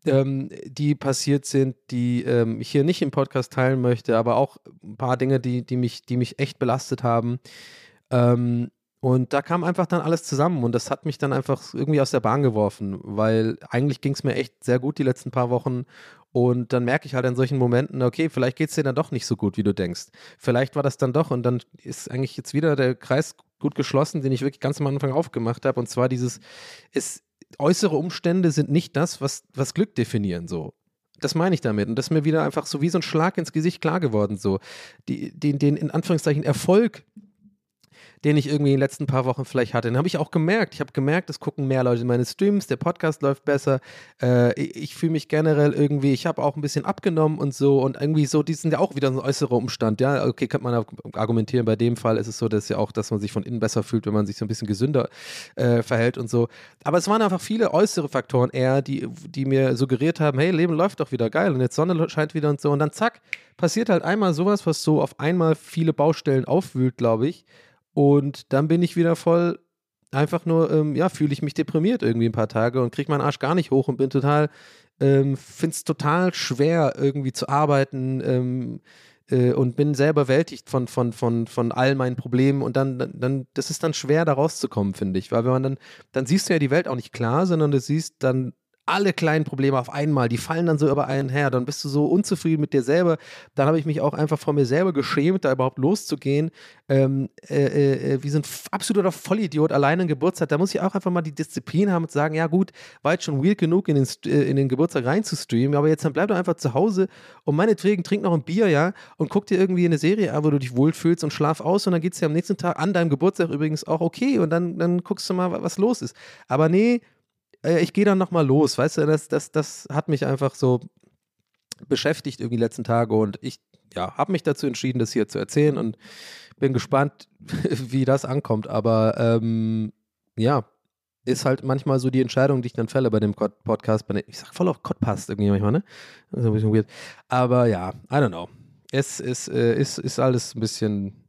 ähm, die passiert sind, die ähm, ich hier nicht im Podcast teilen möchte, aber auch ein paar Dinge, die, die, mich, die mich echt belastet haben. Ähm, und da kam einfach dann alles zusammen und das hat mich dann einfach irgendwie aus der Bahn geworfen, weil eigentlich ging es mir echt sehr gut die letzten paar Wochen und dann merke ich halt in solchen Momenten, okay, vielleicht geht es dir dann doch nicht so gut, wie du denkst. Vielleicht war das dann doch und dann ist eigentlich jetzt wieder der Kreis gut geschlossen, den ich wirklich ganz am Anfang aufgemacht habe und zwar dieses, es äußere Umstände sind nicht das, was, was Glück definieren, so. Das meine ich damit. Und das ist mir wieder einfach so wie so ein Schlag ins Gesicht klar geworden, so. Die, den, den in Anführungszeichen Erfolg, den ich irgendwie in den letzten paar Wochen vielleicht hatte. Den habe ich auch gemerkt. Ich habe gemerkt, es gucken mehr Leute in meine Streams, der Podcast läuft besser. Äh, ich, fühle mich generell irgendwie, ich habe auch ein bisschen abgenommen und so und irgendwie so, die sind ja auch wieder so ein äußerer Umstand. Ja, okay, könnte man argumentieren. Bei dem Fall ist es so, dass ja auch, dass man sich von innen besser fühlt, wenn man sich so ein bisschen gesünder äh, verhält und so. Aber es waren einfach viele äußere Faktoren eher, die, die mir suggeriert haben, hey, Leben läuft doch wieder geil und jetzt Sonne scheint wieder und so. Und dann zack, passiert halt einmal sowas, was so auf einmal viele Baustellen aufwühlt, glaube ich. Und dann bin ich wieder voll, einfach nur, ähm, ja, fühle ich mich deprimiert irgendwie ein paar Tage und kriege meinen Arsch gar nicht hoch und bin total, ähm, finde es total schwer irgendwie zu arbeiten ähm, äh, und bin sehr überwältigt von, von, von, von all meinen Problemen. Und dann, dann, das ist dann schwer da rauszukommen, finde ich, weil wenn man dann, dann siehst du ja die Welt auch nicht klar, sondern du siehst dann alle kleinen Probleme auf einmal, die fallen dann so über einen her, dann bist du so unzufrieden mit dir selber. Dann habe ich mich auch einfach vor mir selber geschämt, da überhaupt loszugehen. Ähm, äh, äh, wie so ein absoluter Vollidiot alleine einen Geburtstag. Da muss ich auch einfach mal die Disziplin haben und sagen, ja gut, war jetzt schon weird genug, in den, äh, in den Geburtstag reinzustreamen, aber jetzt dann bleib doch einfach zu Hause und meinetwegen trink noch ein Bier, ja, und guck dir irgendwie eine Serie an, wo du dich wohlfühlst und schlaf aus und dann geht es dir am nächsten Tag an deinem Geburtstag übrigens auch okay und dann, dann guckst du mal, was los ist. Aber nee, äh, ich gehe dann nochmal los, weißt du, das, das, das hat mich einfach so beschäftigt irgendwie die letzten Tage und ich ja, habe mich dazu entschieden, das hier zu erzählen und bin gespannt, wie das ankommt. Aber ähm, ja, ist halt manchmal so die Entscheidung, die ich dann fälle bei dem Podcast. Bei dem, ich sag voll auf Podcast irgendwie manchmal, ne? Das ist ein bisschen weird. Aber ja, I don't know. Es ist, äh, ist, ist alles ein bisschen,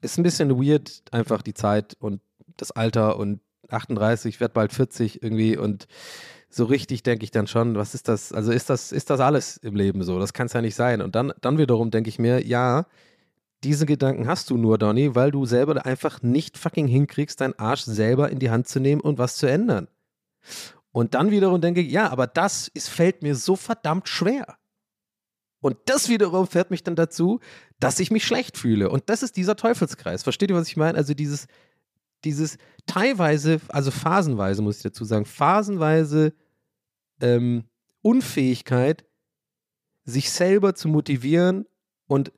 ist ein bisschen weird, einfach die Zeit und das Alter und 38, werde bald 40 irgendwie und so richtig denke ich dann schon, was ist das? Also ist das, ist das alles im Leben so? Das kann es ja nicht sein. Und dann, dann wiederum denke ich mir, ja, diese Gedanken hast du nur, Donny, weil du selber einfach nicht fucking hinkriegst, deinen Arsch selber in die Hand zu nehmen und was zu ändern. Und dann wiederum denke ich, ja, aber das ist, fällt mir so verdammt schwer. Und das wiederum fährt mich dann dazu, dass ich mich schlecht fühle. Und das ist dieser Teufelskreis. Versteht ihr, was ich meine? Also dieses, dieses teilweise, also phasenweise muss ich dazu sagen, phasenweise ähm, Unfähigkeit, sich selber zu motivieren und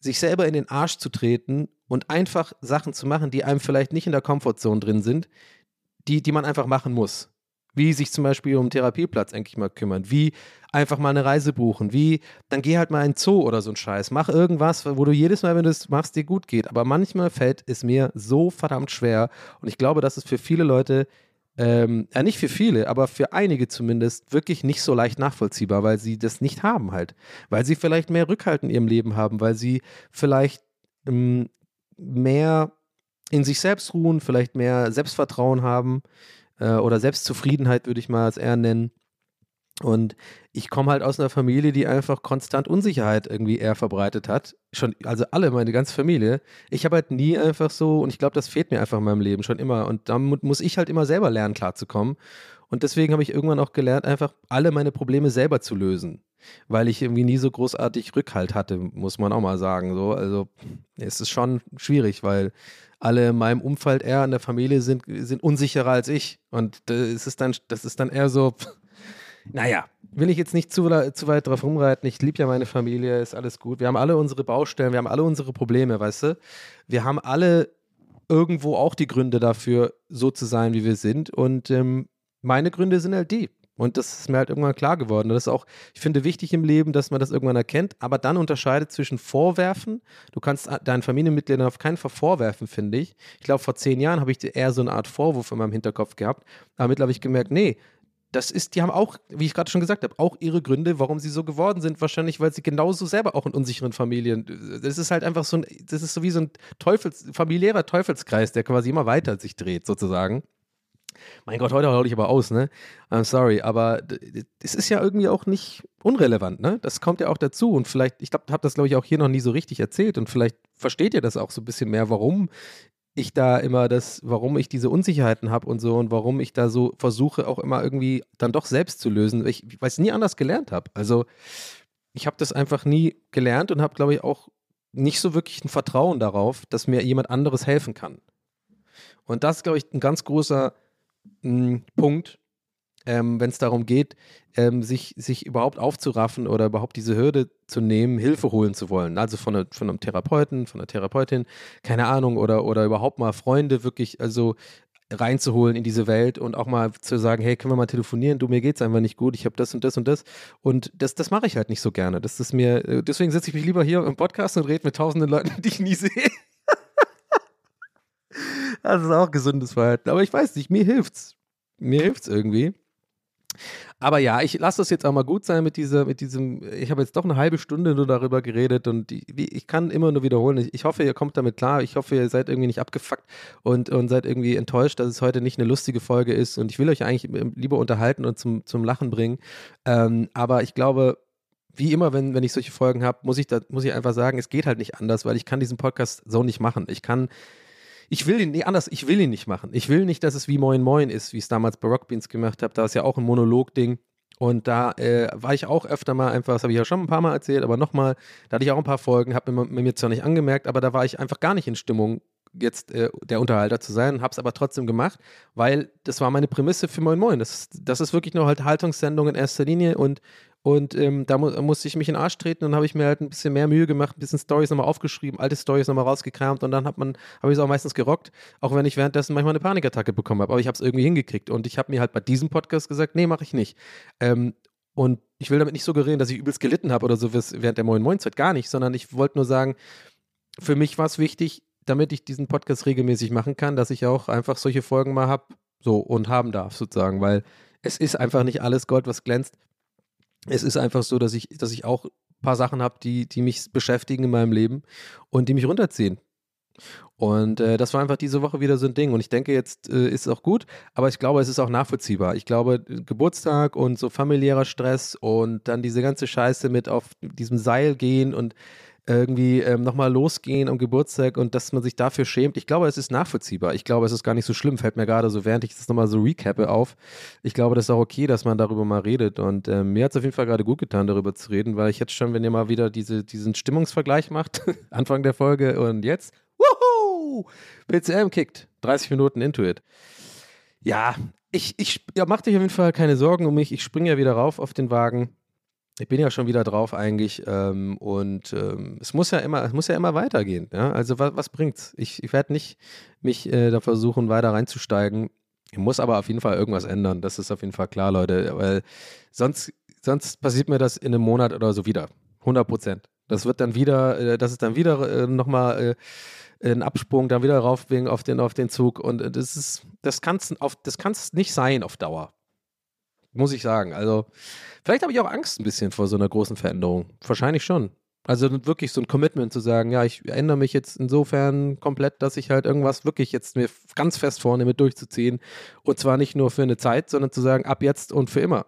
sich selber in den Arsch zu treten und einfach Sachen zu machen, die einem vielleicht nicht in der Komfortzone drin sind, die, die man einfach machen muss. Wie sich zum Beispiel um einen Therapieplatz eigentlich mal kümmern, wie einfach mal eine Reise buchen, wie dann geh halt mal in einen Zoo oder so ein Scheiß. Mach irgendwas, wo du jedes Mal, wenn du es machst, dir gut geht. Aber manchmal fällt es mir so verdammt schwer und ich glaube, dass es für viele Leute ähm, ja nicht für viele, aber für einige zumindest wirklich nicht so leicht nachvollziehbar, weil sie das nicht haben halt. Weil sie vielleicht mehr Rückhalt in ihrem Leben haben, weil sie vielleicht ähm, mehr in sich selbst ruhen, vielleicht mehr Selbstvertrauen haben äh, oder Selbstzufriedenheit würde ich mal als eher nennen. Und ich komme halt aus einer Familie, die einfach konstant Unsicherheit irgendwie eher verbreitet hat. Schon, also alle, meine ganze Familie. Ich habe halt nie einfach so, und ich glaube, das fehlt mir einfach in meinem Leben schon immer. Und da muss ich halt immer selber lernen, klarzukommen. Und deswegen habe ich irgendwann auch gelernt, einfach alle meine Probleme selber zu lösen. Weil ich irgendwie nie so großartig Rückhalt hatte, muss man auch mal sagen. So, also es ist schon schwierig, weil alle in meinem Umfeld eher in der Familie sind, sind unsicherer als ich. Und das ist dann, das ist dann eher so, naja, will ich jetzt nicht zu, zu weit drauf rumreiten. Ich liebe ja meine Familie, ist alles gut. Wir haben alle unsere Baustellen, wir haben alle unsere Probleme, weißt du? Wir haben alle irgendwo auch die Gründe dafür, so zu sein, wie wir sind. Und ähm, meine Gründe sind halt die. Und das ist mir halt irgendwann klar geworden. Und das ist auch, ich finde, wichtig im Leben, dass man das irgendwann erkennt, aber dann unterscheidet zwischen Vorwerfen. Du kannst deinen Familienmitgliedern auf keinen Fall vorwerfen, finde ich. Ich glaube, vor zehn Jahren habe ich eher so eine Art Vorwurf in meinem Hinterkopf gehabt. Aber mittlerweile habe ich gemerkt, nee, das ist, die haben auch, wie ich gerade schon gesagt habe, auch ihre Gründe, warum sie so geworden sind. Wahrscheinlich, weil sie genauso selber auch in unsicheren Familien. Das ist halt einfach so ein, das ist so wie so ein Teufels, familiärer Teufelskreis, der quasi immer weiter sich dreht, sozusagen. Mein Gott, heute hau ich aber aus, ne? I'm sorry, aber es ist ja irgendwie auch nicht unrelevant, ne? Das kommt ja auch dazu und vielleicht, ich glaube, habe das glaube ich auch hier noch nie so richtig erzählt und vielleicht versteht ihr das auch so ein bisschen mehr, warum ich da immer das, warum ich diese Unsicherheiten habe und so und warum ich da so versuche, auch immer irgendwie dann doch selbst zu lösen, weil ich, es nie anders gelernt habe. Also ich habe das einfach nie gelernt und habe, glaube ich, auch nicht so wirklich ein Vertrauen darauf, dass mir jemand anderes helfen kann. Und das ist, glaube ich, ein ganz großer Punkt, ähm, wenn es darum geht, ähm, sich, sich überhaupt aufzuraffen oder überhaupt diese Hürde zu nehmen, Hilfe holen zu wollen. Also von, einer, von einem Therapeuten, von einer Therapeutin, keine Ahnung, oder, oder überhaupt mal Freunde wirklich, also reinzuholen in diese Welt und auch mal zu sagen, hey, können wir mal telefonieren? Du, mir geht's einfach nicht gut, ich habe das und das und das. Und das, das mache ich halt nicht so gerne. Das ist mir, äh, deswegen setze ich mich lieber hier im Podcast und rede mit tausenden Leuten, die ich nie sehe. Das ist auch gesundes Verhalten. Aber ich weiß nicht, mir hilft's. Mir hilft's irgendwie. Aber ja, ich lasse das jetzt auch mal gut sein mit dieser, mit diesem, ich habe jetzt doch eine halbe Stunde nur darüber geredet und die, ich kann immer nur wiederholen. Ich, ich, hoffe, ihr kommt damit klar. Ich hoffe, ihr seid irgendwie nicht abgefuckt und, und seid irgendwie enttäuscht, dass es heute nicht eine lustige Folge ist. Und ich will euch eigentlich lieber unterhalten und zum, zum Lachen bringen. Ähm, aber ich glaube, wie immer, wenn, wenn ich solche Folgen habe, muss ich, da, muss ich einfach sagen, es geht halt nicht anders, weil ich kann diesen Podcast so nicht machen. Ich kann ich will ihn, nee, anders, ich will ihn nicht machen. Ich will nicht, dass es wie Moin Moin ist, wie ich es damals bei Rockbeans gemacht habe. Da ist ja auch ein Monolog-Ding. Und da äh, war ich auch öfter mal einfach, das habe ich ja schon ein paar Mal erzählt, aber nochmal, da hatte ich auch ein paar Folgen, habe mir, mir zwar nicht angemerkt, aber da war ich einfach gar nicht in Stimmung, jetzt äh, der Unterhalter zu sein, habe es aber trotzdem gemacht, weil das war meine Prämisse für Moin Moin. Das, das ist wirklich nur halt Haltungssendung in erster Linie und und ähm, da mu musste ich mich in den Arsch treten und habe ich mir halt ein bisschen mehr Mühe gemacht, ein bisschen Stories nochmal aufgeschrieben, alte Stories nochmal rausgekramt und dann hat man, habe ich es auch meistens gerockt, auch wenn ich währenddessen manchmal eine Panikattacke bekommen habe. Aber ich habe es irgendwie hingekriegt. Und ich habe mir halt bei diesem Podcast gesagt, nee, mache ich nicht. Ähm, und ich will damit nicht suggerieren, dass ich übelst gelitten habe oder so während der Moin Moin Zeit. Gar nicht, sondern ich wollte nur sagen, für mich war es wichtig, damit ich diesen Podcast regelmäßig machen kann, dass ich auch einfach solche Folgen mal habe, so und haben darf, sozusagen, weil es ist einfach nicht alles Gold, was glänzt es ist einfach so, dass ich, dass ich auch ein paar Sachen habe, die, die mich beschäftigen in meinem Leben und die mich runterziehen. Und äh, das war einfach diese Woche wieder so ein Ding. Und ich denke, jetzt äh, ist es auch gut, aber ich glaube, es ist auch nachvollziehbar. Ich glaube, Geburtstag und so familiärer Stress und dann diese ganze Scheiße mit auf diesem Seil gehen und irgendwie ähm, nochmal losgehen am Geburtstag und dass man sich dafür schämt. Ich glaube, es ist nachvollziehbar. Ich glaube, es ist gar nicht so schlimm. Fällt mir gerade so, während ich das nochmal so recappe auf. Ich glaube, das ist auch okay, dass man darüber mal redet. Und ähm, mir hat es auf jeden Fall gerade gut getan, darüber zu reden, weil ich jetzt schon, wenn ihr mal wieder diese, diesen Stimmungsvergleich macht, Anfang der Folge und jetzt, wuhu, PCM kickt. 30 Minuten into it. Ja, ich, ich ja, mach dich auf jeden Fall keine Sorgen um mich. Ich springe ja wieder rauf auf den Wagen ich bin ja schon wieder drauf eigentlich ähm, und ähm, es muss ja immer, es muss ja immer weitergehen. Ja? Also was, was bringt's? Ich, ich werde nicht mich äh, da versuchen, weiter reinzusteigen. Ich muss aber auf jeden Fall irgendwas ändern. Das ist auf jeden Fall klar, Leute. Weil sonst, sonst passiert mir das in einem Monat oder so wieder. 100 Prozent. Das wird dann wieder, äh, das ist dann wieder äh, nochmal äh, ein Absprung, dann wieder raufwingen auf den, auf den Zug. Und äh, das ist, das kann es das kann's nicht sein auf Dauer. Muss ich sagen. Also, vielleicht habe ich auch Angst ein bisschen vor so einer großen Veränderung. Wahrscheinlich schon. Also wirklich so ein Commitment zu sagen, ja, ich ändere mich jetzt insofern komplett, dass ich halt irgendwas wirklich jetzt mir ganz fest vornehme durchzuziehen. Und zwar nicht nur für eine Zeit, sondern zu sagen, ab jetzt und für immer.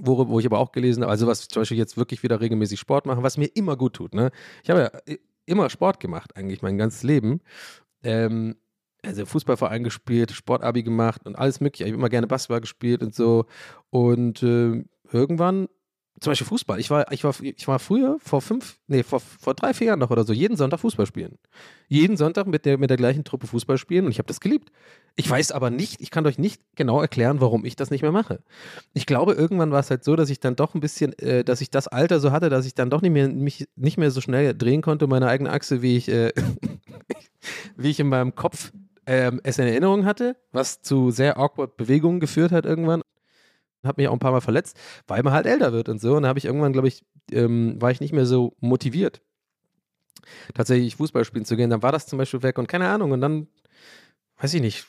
Wo, wo ich aber auch gelesen habe, also was zum Beispiel jetzt wirklich wieder regelmäßig Sport machen, was mir immer gut tut. Ne? Ich habe ja immer Sport gemacht, eigentlich mein ganzes Leben. Ähm, also Fußballverein gespielt, Sportabi gemacht und alles mögliche. Ich habe immer gerne Basketball gespielt und so. Und äh, irgendwann, zum Beispiel Fußball. Ich war, ich war, ich war früher vor fünf, nee, vor, vor drei, vier Jahren noch oder so, jeden Sonntag Fußball spielen. Jeden Sonntag mit der, mit der gleichen Truppe Fußball spielen und ich habe das geliebt. Ich weiß aber nicht, ich kann euch nicht genau erklären, warum ich das nicht mehr mache. Ich glaube, irgendwann war es halt so, dass ich dann doch ein bisschen, äh, dass ich das Alter so hatte, dass ich dann doch nicht mehr, mich nicht mehr so schnell drehen konnte, meine eigene Achse, wie ich, äh, wie ich in meinem Kopf ähm, es in Erinnerung hatte, was zu sehr awkward Bewegungen geführt hat irgendwann. Habe mich auch ein paar Mal verletzt, weil man halt älter wird und so. Und da habe ich irgendwann, glaube ich, ähm, war ich nicht mehr so motiviert, tatsächlich Fußball spielen zu gehen. Dann war das zum Beispiel weg und keine Ahnung. Und dann, weiß ich nicht,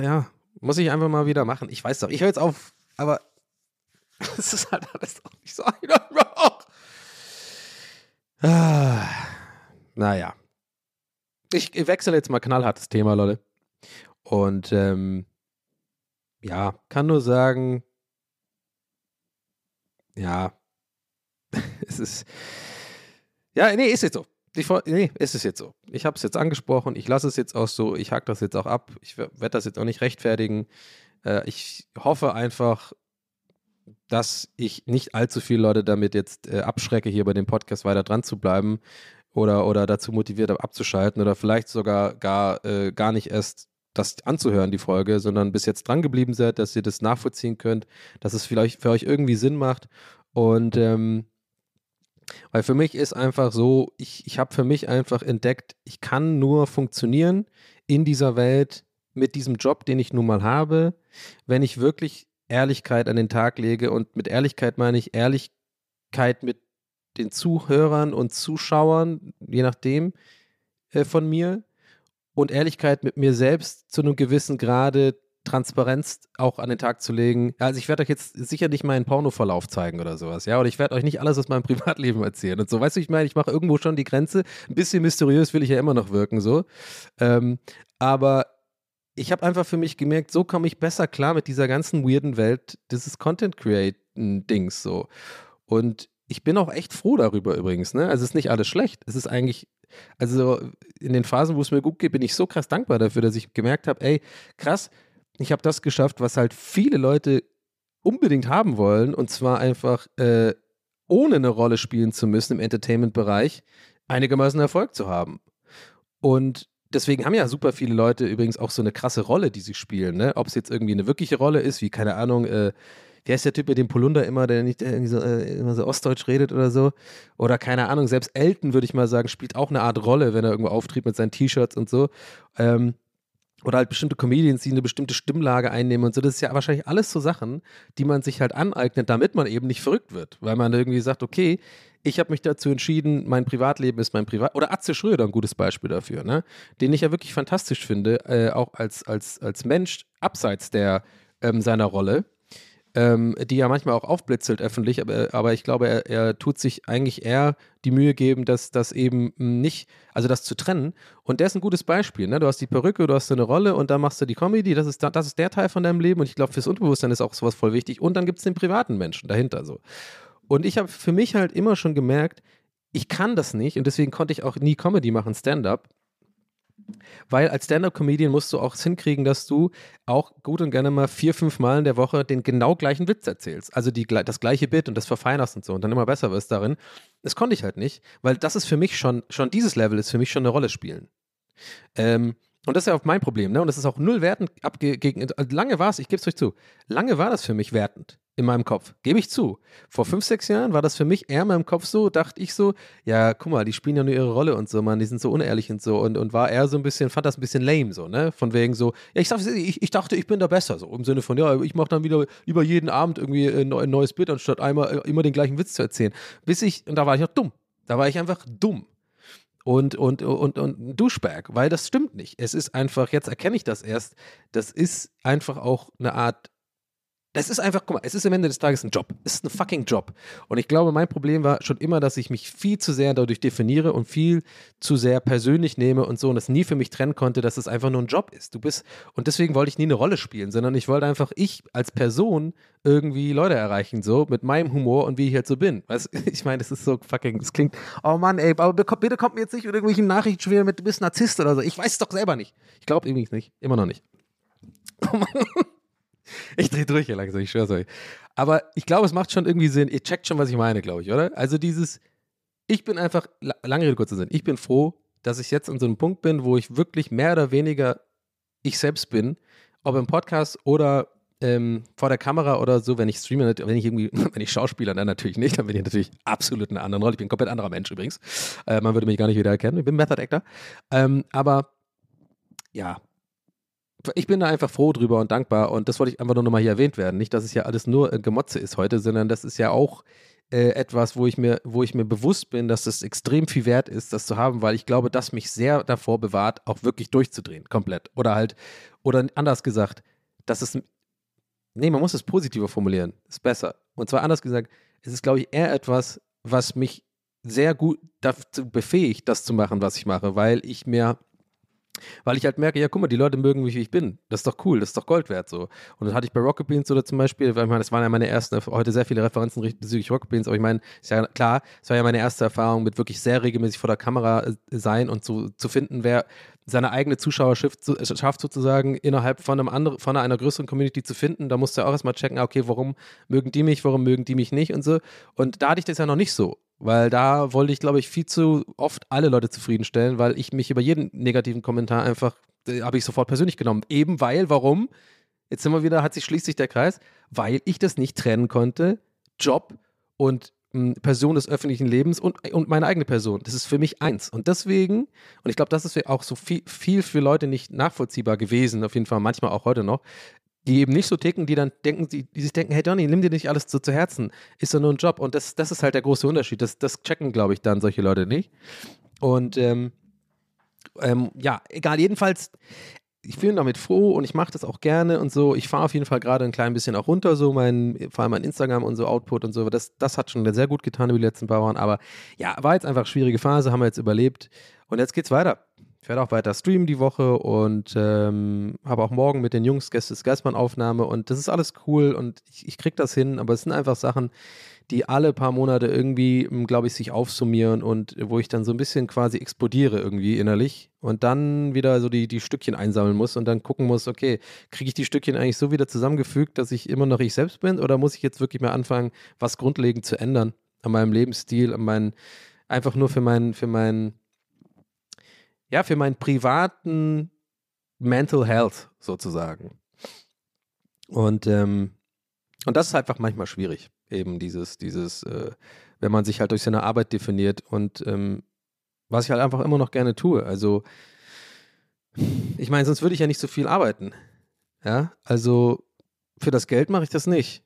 ja, muss ich einfach mal wieder machen. Ich weiß doch, ich höre jetzt auf, aber es ist halt alles auch nicht so einfach. Ah, naja. Ich wechsle jetzt mal knallhartes Thema, Leute. Und ähm, ja, kann nur sagen, ja, es ist, ja, nee, ist jetzt so. Ich, nee, ist es jetzt so. Ich habe es jetzt angesprochen, ich lasse es jetzt auch so, ich hake das jetzt auch ab, ich werde das jetzt auch nicht rechtfertigen. Äh, ich hoffe einfach, dass ich nicht allzu viele Leute damit jetzt äh, abschrecke, hier bei dem Podcast weiter dran zu bleiben oder, oder dazu motiviert habe, abzuschalten oder vielleicht sogar gar, äh, gar nicht erst das anzuhören, die Folge, sondern bis jetzt dran geblieben seid, dass ihr das nachvollziehen könnt, dass es vielleicht für euch irgendwie Sinn macht. Und ähm, weil für mich ist einfach so, ich, ich habe für mich einfach entdeckt, ich kann nur funktionieren in dieser Welt mit diesem Job, den ich nun mal habe, wenn ich wirklich Ehrlichkeit an den Tag lege. Und mit Ehrlichkeit meine ich Ehrlichkeit mit den Zuhörern und Zuschauern, je nachdem, äh, von mir. Und Ehrlichkeit mit mir selbst zu einem gewissen Grade Transparenz auch an den Tag zu legen. Also ich werde euch jetzt sicher nicht meinen Pornoverlauf zeigen oder sowas, ja. Und ich werde euch nicht alles aus meinem Privatleben erzählen und so. Weißt du, ich meine, ich mache irgendwo schon die Grenze. Ein bisschen mysteriös will ich ja immer noch wirken, so. Ähm, aber ich habe einfach für mich gemerkt, so komme ich besser klar mit dieser ganzen weirden Welt dieses Content Creating Dings so. Und ich bin auch echt froh darüber übrigens. Ne? Also es ist nicht alles schlecht. Es ist eigentlich, also in den Phasen, wo es mir gut geht, bin ich so krass dankbar dafür, dass ich gemerkt habe, ey, krass, ich habe das geschafft, was halt viele Leute unbedingt haben wollen. Und zwar einfach, äh, ohne eine Rolle spielen zu müssen im Entertainment-Bereich, einigermaßen Erfolg zu haben. Und deswegen haben ja super viele Leute übrigens auch so eine krasse Rolle, die sie spielen. Ne? Ob es jetzt irgendwie eine wirkliche Rolle ist, wie, keine Ahnung, äh, wie heißt der Typ mit dem Polunder immer, der nicht irgendwie so, äh, immer so Ostdeutsch redet oder so? Oder keine Ahnung, selbst Elton, würde ich mal sagen, spielt auch eine Art Rolle, wenn er irgendwo auftritt mit seinen T-Shirts und so. Ähm, oder halt bestimmte Comedians, die eine bestimmte Stimmlage einnehmen und so. Das ist ja wahrscheinlich alles so Sachen, die man sich halt aneignet, damit man eben nicht verrückt wird. Weil man irgendwie sagt, okay, ich habe mich dazu entschieden, mein Privatleben ist mein Privat. Oder Atze Schröder, ein gutes Beispiel dafür, ne? Den ich ja wirklich fantastisch finde, äh, auch als, als, als Mensch abseits der ähm, seiner Rolle ähm, die ja manchmal auch aufblitzelt öffentlich, aber, aber ich glaube, er, er, tut sich eigentlich eher die Mühe geben, dass das eben nicht, also das zu trennen. Und der ist ein gutes Beispiel. Ne? Du hast die Perücke, du hast eine Rolle und dann machst du die Comedy, das ist, das ist der Teil von deinem Leben und ich glaube, fürs Unterbewusstsein ist auch sowas voll wichtig. Und dann gibt es den privaten Menschen dahinter so. Und ich habe für mich halt immer schon gemerkt, ich kann das nicht und deswegen konnte ich auch nie Comedy machen, Stand-up, weil als Stand-up-Comedian musst du auch hinkriegen, dass du auch gut und gerne mal vier, fünf Mal in der Woche den genau gleichen Witz erzählst. Also die, das gleiche Bit und das verfeinerst und so und dann immer besser wirst darin. Das konnte ich halt nicht, weil das ist für mich schon, schon dieses Level ist für mich schon eine Rolle spielen. Ähm, und das ist ja auch mein Problem, ne? Und das ist auch null wertend abgegen. Lange war es, ich gebe es euch zu, lange war das für mich wertend in meinem Kopf. Gebe ich zu. Vor fünf, sechs Jahren war das für mich eher in meinem Kopf so, dachte ich so, ja, guck mal, die spielen ja nur ihre Rolle und so, man, die sind so unehrlich und so und, und war eher so ein bisschen, fand das ein bisschen lame so, ne? Von wegen so, ja, ich, dachte, ich, ich dachte, ich bin da besser, so im Sinne von, ja, ich mache dann wieder über jeden Abend irgendwie ein, ein neues Bild, anstatt einmal immer den gleichen Witz zu erzählen. Bis ich, und da war ich noch dumm. Da war ich einfach dumm und, und, und, und Duschberg, weil das stimmt nicht. Es ist einfach, jetzt erkenne ich das erst, das ist einfach auch eine Art das ist einfach, guck mal, es ist am Ende des Tages ein Job. Es ist ein fucking Job. Und ich glaube, mein Problem war schon immer, dass ich mich viel zu sehr dadurch definiere und viel zu sehr persönlich nehme und so und es nie für mich trennen konnte, dass es einfach nur ein Job ist. Du bist, und deswegen wollte ich nie eine Rolle spielen, sondern ich wollte einfach ich als Person irgendwie Leute erreichen, so mit meinem Humor und wie ich halt so bin. Weißt, ich meine, das ist so fucking, das klingt, oh Mann, ey, aber bitte kommt mir jetzt nicht mit irgendwelchen Nachrichten schwer mit, du bist Narzisst oder so. Ich weiß es doch selber nicht. Ich glaube übrigens nicht. Immer noch nicht. Oh Mann. Ich drehe durch hier langsam, ich schwör's euch. Aber ich glaube, es macht schon irgendwie Sinn. Ihr checkt schon, was ich meine, glaube ich, oder? Also dieses, ich bin einfach, lange Rede, kurzer Sinn, ich bin froh, dass ich jetzt an so einem Punkt bin, wo ich wirklich mehr oder weniger ich selbst bin, ob im Podcast oder ähm, vor der Kamera oder so, wenn ich streame, wenn ich irgendwie, wenn ich Schauspieler, dann natürlich nicht, dann bin ich natürlich absolut in einer anderen Rolle. Ich bin ein komplett anderer Mensch übrigens. Äh, man würde mich gar nicht wieder erkennen. Ich bin Method Actor. Ähm, aber ja, ich bin da einfach froh drüber und dankbar und das wollte ich einfach nur nochmal hier erwähnt werden. Nicht, dass es ja alles nur äh, Gemotze ist heute, sondern das ist ja auch äh, etwas, wo ich, mir, wo ich mir bewusst bin, dass es extrem viel wert ist, das zu haben, weil ich glaube, das mich sehr davor bewahrt, auch wirklich durchzudrehen, komplett. Oder halt, oder anders gesagt, dass es, nee, man muss es positiver formulieren, ist besser. Und zwar anders gesagt, es ist, glaube ich, eher etwas, was mich sehr gut dazu befähigt, das zu machen, was ich mache, weil ich mir weil ich halt merke, ja, guck mal, die Leute mögen mich, wie ich bin. Das ist doch cool, das ist doch Gold wert so. Und das hatte ich bei Rocket Beans oder zum Beispiel, weil ich meine, das waren ja meine ersten, heute sehr viele Referenzen bezüglich Rocket Beans, aber ich meine, ist ja klar, es war ja meine erste Erfahrung mit wirklich sehr regelmäßig vor der Kamera äh, sein und zu, zu finden, wer seine eigene Zuschauerschaft äh, sozusagen innerhalb von einem anderen, von einer größeren Community zu finden. Da musst du auch erstmal checken, ah, okay, warum mögen die mich, warum mögen die mich nicht und so. Und da hatte ich das ja noch nicht so. Weil da wollte ich, glaube ich, viel zu oft alle Leute zufriedenstellen, weil ich mich über jeden negativen Kommentar einfach, äh, habe ich sofort persönlich genommen. Eben weil, warum? Jetzt sind wir wieder, hat sich schließlich der Kreis, weil ich das nicht trennen konnte, Job und Person des öffentlichen Lebens und, und meine eigene Person. Das ist für mich eins. Und deswegen, und ich glaube, das ist auch so viel, viel für Leute nicht nachvollziehbar gewesen, auf jeden Fall manchmal auch heute noch, die eben nicht so ticken, die dann denken, die, die sich denken, hey Johnny, nimm dir nicht alles so zu Herzen, ist doch nur ein Job. Und das, das ist halt der große Unterschied. Das, das checken, glaube ich, dann solche Leute nicht. Und ähm, ähm, ja, egal, jedenfalls, ich fühle damit froh und ich mache das auch gerne und so. Ich fahre auf jeden Fall gerade ein klein bisschen auch runter, so mein, vor allem mein Instagram und so Output und so. Das, das hat schon sehr gut getan über die letzten paar Wochen. Aber ja, war jetzt einfach schwierige Phase, haben wir jetzt überlebt. Und jetzt geht's weiter. Ich werde auch weiter streamen die Woche und ähm, habe auch morgen mit den Jungs Gästes Geistmann Aufnahme und das ist alles cool und ich, ich kriege das hin, aber es sind einfach Sachen, die alle paar Monate irgendwie, glaube ich, sich aufsummieren und wo ich dann so ein bisschen quasi explodiere irgendwie innerlich und dann wieder so die, die Stückchen einsammeln muss und dann gucken muss, okay, kriege ich die Stückchen eigentlich so wieder zusammengefügt, dass ich immer noch ich selbst bin oder muss ich jetzt wirklich mal anfangen, was grundlegend zu ändern an meinem Lebensstil, an meinen, einfach nur für meinen, für meinen, ja, für meinen privaten Mental Health sozusagen. Und, ähm, und das ist einfach manchmal schwierig, eben dieses, dieses, äh, wenn man sich halt durch seine Arbeit definiert und ähm, was ich halt einfach immer noch gerne tue. Also, ich meine, sonst würde ich ja nicht so viel arbeiten. Ja, also für das Geld mache ich das nicht.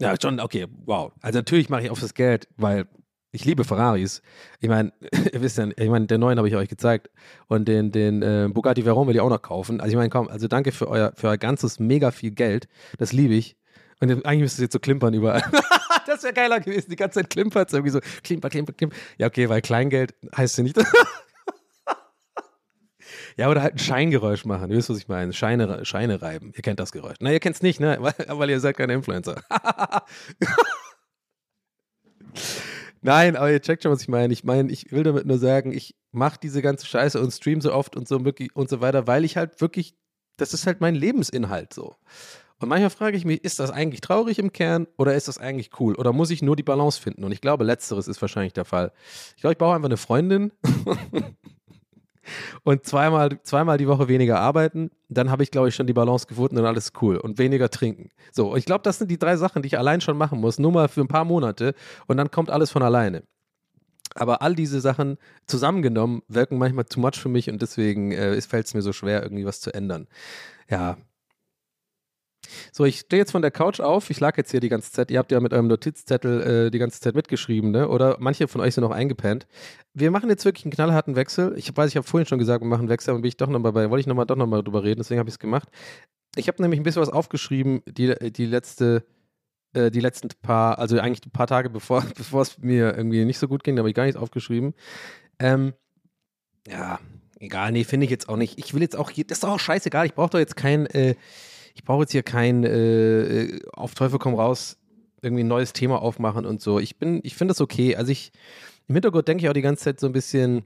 Ja, schon, okay, wow. Also natürlich mache ich auch fürs Geld, weil ich liebe Ferraris. Ich meine, ihr wisst ja, ich meine, den neuen habe ich euch gezeigt und den, den äh, Bugatti Veyron will ich auch noch kaufen. Also ich meine, komm, also danke für euer, für euer ganzes mega viel Geld. Das liebe ich. Und eigentlich müsste es jetzt so klimpern überall. das wäre geiler gewesen. Die ganze Zeit klimpert es irgendwie so. Klimper, klimper, klimper. Ja, okay, weil Kleingeld heißt ja nicht. ja, oder halt ein Scheingeräusch machen. Ihr wisst, was ich meine. Scheine, Scheine reiben. Ihr kennt das Geräusch. Na, ihr kennt es nicht, ne? Weil, weil ihr seid keine Influencer. Nein, aber ihr checkt schon, was ich meine. Ich meine, ich will damit nur sagen, ich mache diese ganze Scheiße und stream so oft und so und so weiter, weil ich halt wirklich, das ist halt mein Lebensinhalt so. Und manchmal frage ich mich, ist das eigentlich traurig im Kern oder ist das eigentlich cool? Oder muss ich nur die Balance finden? Und ich glaube, letzteres ist wahrscheinlich der Fall. Ich glaube, ich brauche einfach eine Freundin und zweimal, zweimal die Woche weniger arbeiten, dann habe ich, glaube ich, schon die Balance gefunden und alles cool. Und weniger trinken. So, ich glaube, das sind die drei Sachen, die ich allein schon machen muss, nur mal für ein paar Monate und dann kommt alles von alleine. Aber all diese Sachen zusammengenommen wirken manchmal too much für mich und deswegen äh, fällt es mir so schwer, irgendwie was zu ändern. Ja, so, ich stehe jetzt von der Couch auf. Ich lag jetzt hier die ganze Zeit. Ihr habt ja mit eurem Notizzettel äh, die ganze Zeit mitgeschrieben, ne? Oder manche von euch sind noch eingepennt. Wir machen jetzt wirklich einen knallharten Wechsel. Ich weiß, ich habe vorhin schon gesagt, wir machen einen Wechsel, aber bin ich doch nochmal bei, wollte ich nochmal doch nochmal drüber reden, deswegen habe ich es gemacht. Ich habe nämlich ein bisschen was aufgeschrieben, die, die letzte, äh, die letzten paar, also eigentlich ein paar Tage bevor, bevor es mir irgendwie nicht so gut ging, da habe ich gar nichts aufgeschrieben. Ähm, ja, egal, nee, finde ich jetzt auch nicht. Ich will jetzt auch, das ist auch scheißegal, ich brauche doch jetzt kein, äh, ich brauche jetzt hier kein äh, äh, auf Teufel komm raus irgendwie ein neues Thema aufmachen und so. Ich bin, ich finde das okay. Also ich, im Hintergrund denke ich auch die ganze Zeit so ein bisschen,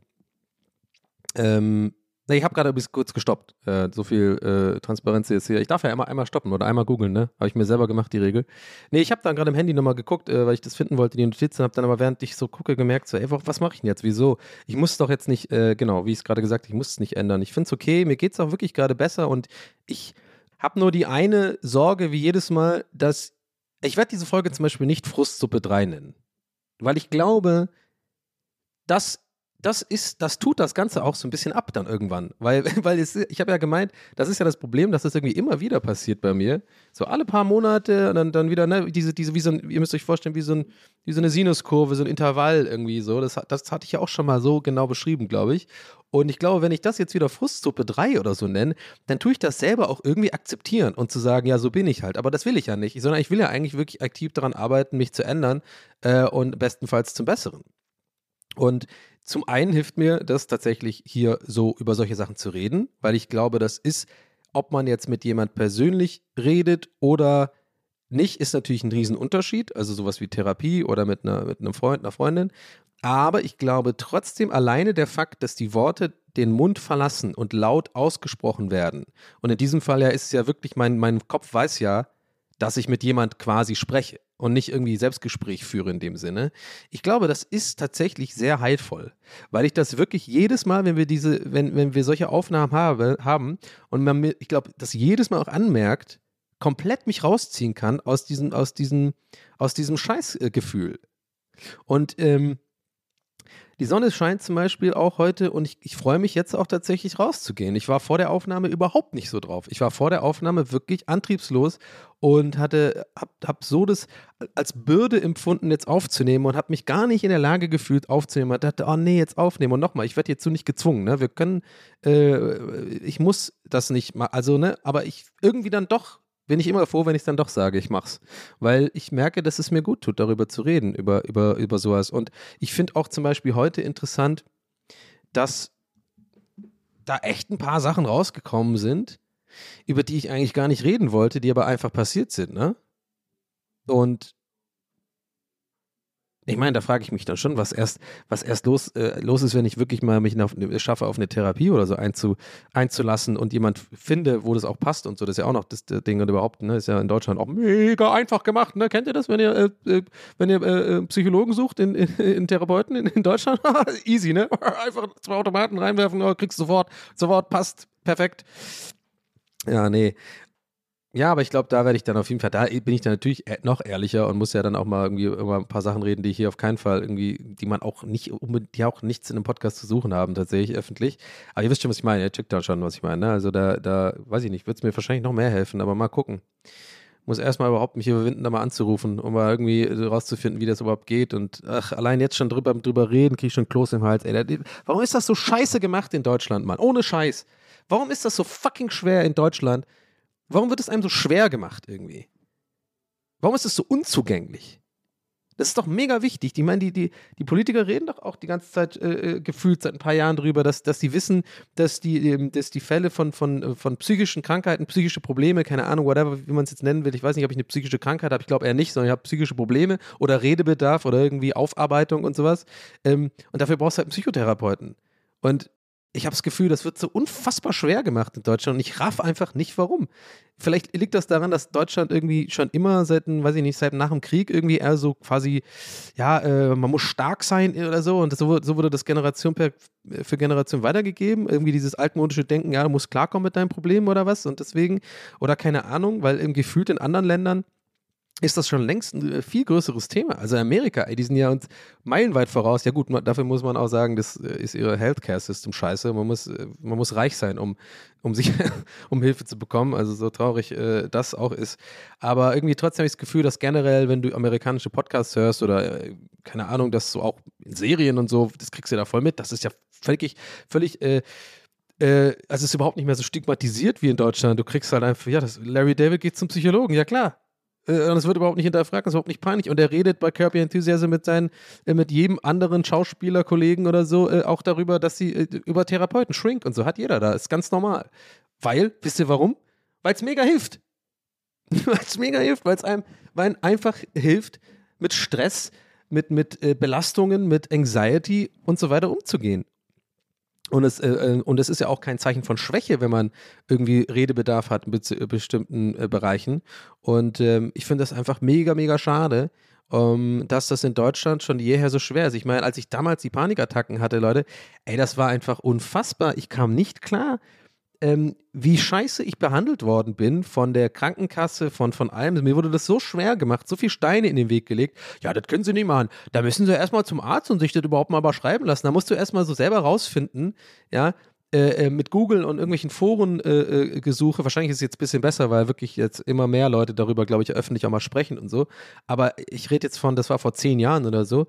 ähm, ne, ich habe gerade bisschen kurz gestoppt. Äh, so viel äh, Transparenz jetzt hier. Ich darf ja immer einmal stoppen oder einmal googeln, ne? Habe ich mir selber gemacht, die Regel. Nee, ich habe dann gerade im Handy nochmal geguckt, äh, weil ich das finden wollte, die Notizen, habe dann aber während ich so gucke gemerkt, so, ey, was mache ich denn jetzt? Wieso? Ich muss es doch jetzt nicht, äh, genau, wie ich es gerade gesagt ich muss es nicht ändern. Ich finde es okay, mir geht es auch wirklich gerade besser und ich habe nur die eine Sorge wie jedes Mal, dass ich werde diese Folge zum Beispiel nicht Frustsuppe 3 nennen. Weil ich glaube, dass das ist, das tut das Ganze auch so ein bisschen ab dann irgendwann. Weil, weil es, ich habe ja gemeint, das ist ja das Problem, dass das irgendwie immer wieder passiert bei mir. So alle paar Monate und dann, dann wieder, ne, diese, diese, wie so ein, ihr müsst euch vorstellen, wie so, ein, wie so eine Sinuskurve, so ein Intervall irgendwie so. Das, das hatte ich ja auch schon mal so genau beschrieben, glaube ich. Und ich glaube, wenn ich das jetzt wieder Frustsuppe 3 oder so nenne, dann tue ich das selber auch irgendwie akzeptieren und zu sagen, ja, so bin ich halt. Aber das will ich ja nicht, sondern ich will ja eigentlich wirklich aktiv daran arbeiten, mich zu ändern äh, und bestenfalls zum Besseren. Und zum einen hilft mir das tatsächlich hier so über solche Sachen zu reden, weil ich glaube, das ist, ob man jetzt mit jemand persönlich redet oder nicht, ist natürlich ein Riesenunterschied. Also sowas wie Therapie oder mit, einer, mit einem Freund, einer Freundin. Aber ich glaube trotzdem alleine der Fakt, dass die Worte den Mund verlassen und laut ausgesprochen werden. Und in diesem Fall ja ist es ja wirklich, mein, mein Kopf weiß ja, dass ich mit jemand quasi spreche und nicht irgendwie Selbstgespräch führe in dem Sinne. Ich glaube, das ist tatsächlich sehr heilvoll, weil ich das wirklich jedes Mal, wenn wir diese, wenn, wenn wir solche Aufnahmen habe, haben und man mir, ich glaube, das jedes Mal auch anmerkt, komplett mich rausziehen kann aus diesem, aus diesem, aus diesem Scheißgefühl. Und ähm, die Sonne scheint zum Beispiel auch heute und ich, ich freue mich jetzt auch tatsächlich rauszugehen. Ich war vor der Aufnahme überhaupt nicht so drauf. Ich war vor der Aufnahme wirklich antriebslos und hatte, hab, hab so das als Bürde empfunden, jetzt aufzunehmen und habe mich gar nicht in der Lage gefühlt aufzunehmen. Ich dachte, oh nee, jetzt aufnehmen und nochmal, ich werde so nicht gezwungen, ne? Wir können, äh, ich muss das nicht mal, also, ne, aber ich irgendwie dann doch bin ich immer froh, wenn ich dann doch sage, ich mach's. Weil ich merke, dass es mir gut tut, darüber zu reden, über, über, über sowas. Und ich finde auch zum Beispiel heute interessant, dass da echt ein paar Sachen rausgekommen sind, über die ich eigentlich gar nicht reden wollte, die aber einfach passiert sind, ne? Und Ich meine, da frage ich mich dann schon, was erst, was erst los, äh, los ist, wenn ich wirklich mal mich auf, schaffe, auf eine Therapie oder so einzu, einzulassen und jemand finde, wo das auch passt und so. Das ist ja auch noch das, das Ding und überhaupt, ne, ist ja in Deutschland auch mega einfach gemacht. Ne? Kennt ihr das, wenn ihr, äh, äh wenn ihr äh, äh, Psychologen sucht in, in, in Therapeuten in, in Deutschland? Easy, ne? Einfach zwei Automaten reinwerfen, oh, kriegst sofort, sofort, passt, perfekt. Ja, nee. Ja, aber ich glaube, da werde ich dann auf jeden Fall, da bin ich dann natürlich e-, noch ehrlicher und muss ja dann auch mal irgendwie über ein paar Sachen reden, die hier auf keinen Fall irgendwie, die man auch nicht, die auch nichts in einem Podcast zu suchen haben, tatsächlich öffentlich. Aber ihr wisst schon, was ich meine, ihr checkt da schon, was ich meine. Ne? Also da, da, weiß ich nicht, wird es mir wahrscheinlich noch mehr helfen, aber mal gucken. Muss erstmal überhaupt mich überwinden, da mal anzurufen, um mal irgendwie rauszufinden, wie das überhaupt geht. Und ach, allein jetzt schon drüber, drüber reden, kriege ich schon Kloß im Hals. Ey, warum ist das so scheiße gemacht in Deutschland, Mann? Ohne Scheiß. Warum ist das so fucking schwer in Deutschland? Warum wird es einem so schwer gemacht irgendwie? Warum ist es so unzugänglich? Das ist doch mega wichtig. Ich meine, die, die, die Politiker reden doch auch die ganze Zeit äh, äh gefühlt seit ein paar Jahren drüber, dass, dass sie wissen, dass die, ähm, dass die Fälle von, von, äh, von psychischen Krankheiten, psychische Probleme, keine Ahnung, whatever, wie man es jetzt nennen will, ich weiß nicht, ob ich eine psychische Krankheit habe, ich glaube eher nicht, sondern ich habe psychische Probleme oder Redebedarf oder irgendwie Aufarbeitung und sowas. Ähm, und dafür brauchst du halt einen Psychotherapeuten. Und ich habe das Gefühl, das wird so unfassbar schwer gemacht in Deutschland und ich raff einfach nicht, warum. Vielleicht liegt das daran, dass Deutschland irgendwie schon immer seit, weiß ich nicht, seit nach dem Krieg irgendwie eher so quasi, ja, äh, man muss stark sein oder so und so, so wurde das Generation per, für Generation weitergegeben. Irgendwie dieses altmodische Denken, ja, du musst klarkommen mit deinem Problem oder was und deswegen, oder keine Ahnung, weil im gefühlt in anderen Ländern ist das schon längst ein äh, viel größeres Thema. Also Amerika, ey, die sind ja uns meilenweit voraus. Ja gut, dafür muss man auch sagen, das äh, ist ihre Healthcare-System scheiße. Man muss, äh, man muss reich sein, um, um sich, um Hilfe zu bekommen. Also so traurig äh, das auch ist. Aber irgendwie trotzdem habe ich das Gefühl, dass generell, wenn du amerikanische Podcasts hörst oder äh, keine Ahnung, dass so auch in Serien und so, das kriegst du da voll mit. Das ist ja völlig, völlig äh, also es ist überhaupt nicht mehr so stigmatisiert wie in Deutschland. Du kriegst halt einfach, ja, das, Larry David geht zum Psychologen, ja klar. Äh, und es wird überhaupt nicht hinterfragt, es ist überhaupt nicht peinlich. Und er redet bei Kirby Enthusiasm mit seinen, äh, mit jedem anderen Schauspieler, Kollegen oder so, äh, auch darüber, dass sie über Therapeuten, Shrink und so, hat jeder da. Ist ganz normal. Weil, wisst ihr warum? Weil es mega hilft. weil es mega hilft, weil es einem, weil einfach hilft, mit Stress, mit, mit Belastungen, mit Anxiety und so weiter umzugehen. Und es, äh, äh, und es ist ja auch kein Zeichen von Schwäche, wenn man irgendwie Redebedarf hat in be bestimmten äh, Bereichen. Und ähm, ich finde das einfach mega, mega schade, ähm, dass das in Deutschland schon jeher so schwer ist. Ich meine, als ich damals die Panikattacken hatte, Leute, ey, das war einfach unfassbar. Ich kam nicht klar ähm, wie scheiße ich behandelt worden bin von der Krankenkasse, von, von allem. Mir wurde das so schwer gemacht, so viele Steine in den Weg gelegt. Ja, das können Sie nicht machen. Da müssen Sie erstmal zum Arzt und sich das überhaupt mal überschreiben lassen. Da musst du erstmal so selber rausfinden, ja, äh, äh mit Google und irgendwelchen Foren-Gesuche, äh, äh wahrscheinlich ist es jetzt ein bisschen besser, weil wirklich jetzt immer mehr Leute darüber, glaube ich, öffentlich auch mal sprechen und so. Aber ich rede jetzt von, das war vor zehn Jahren oder so.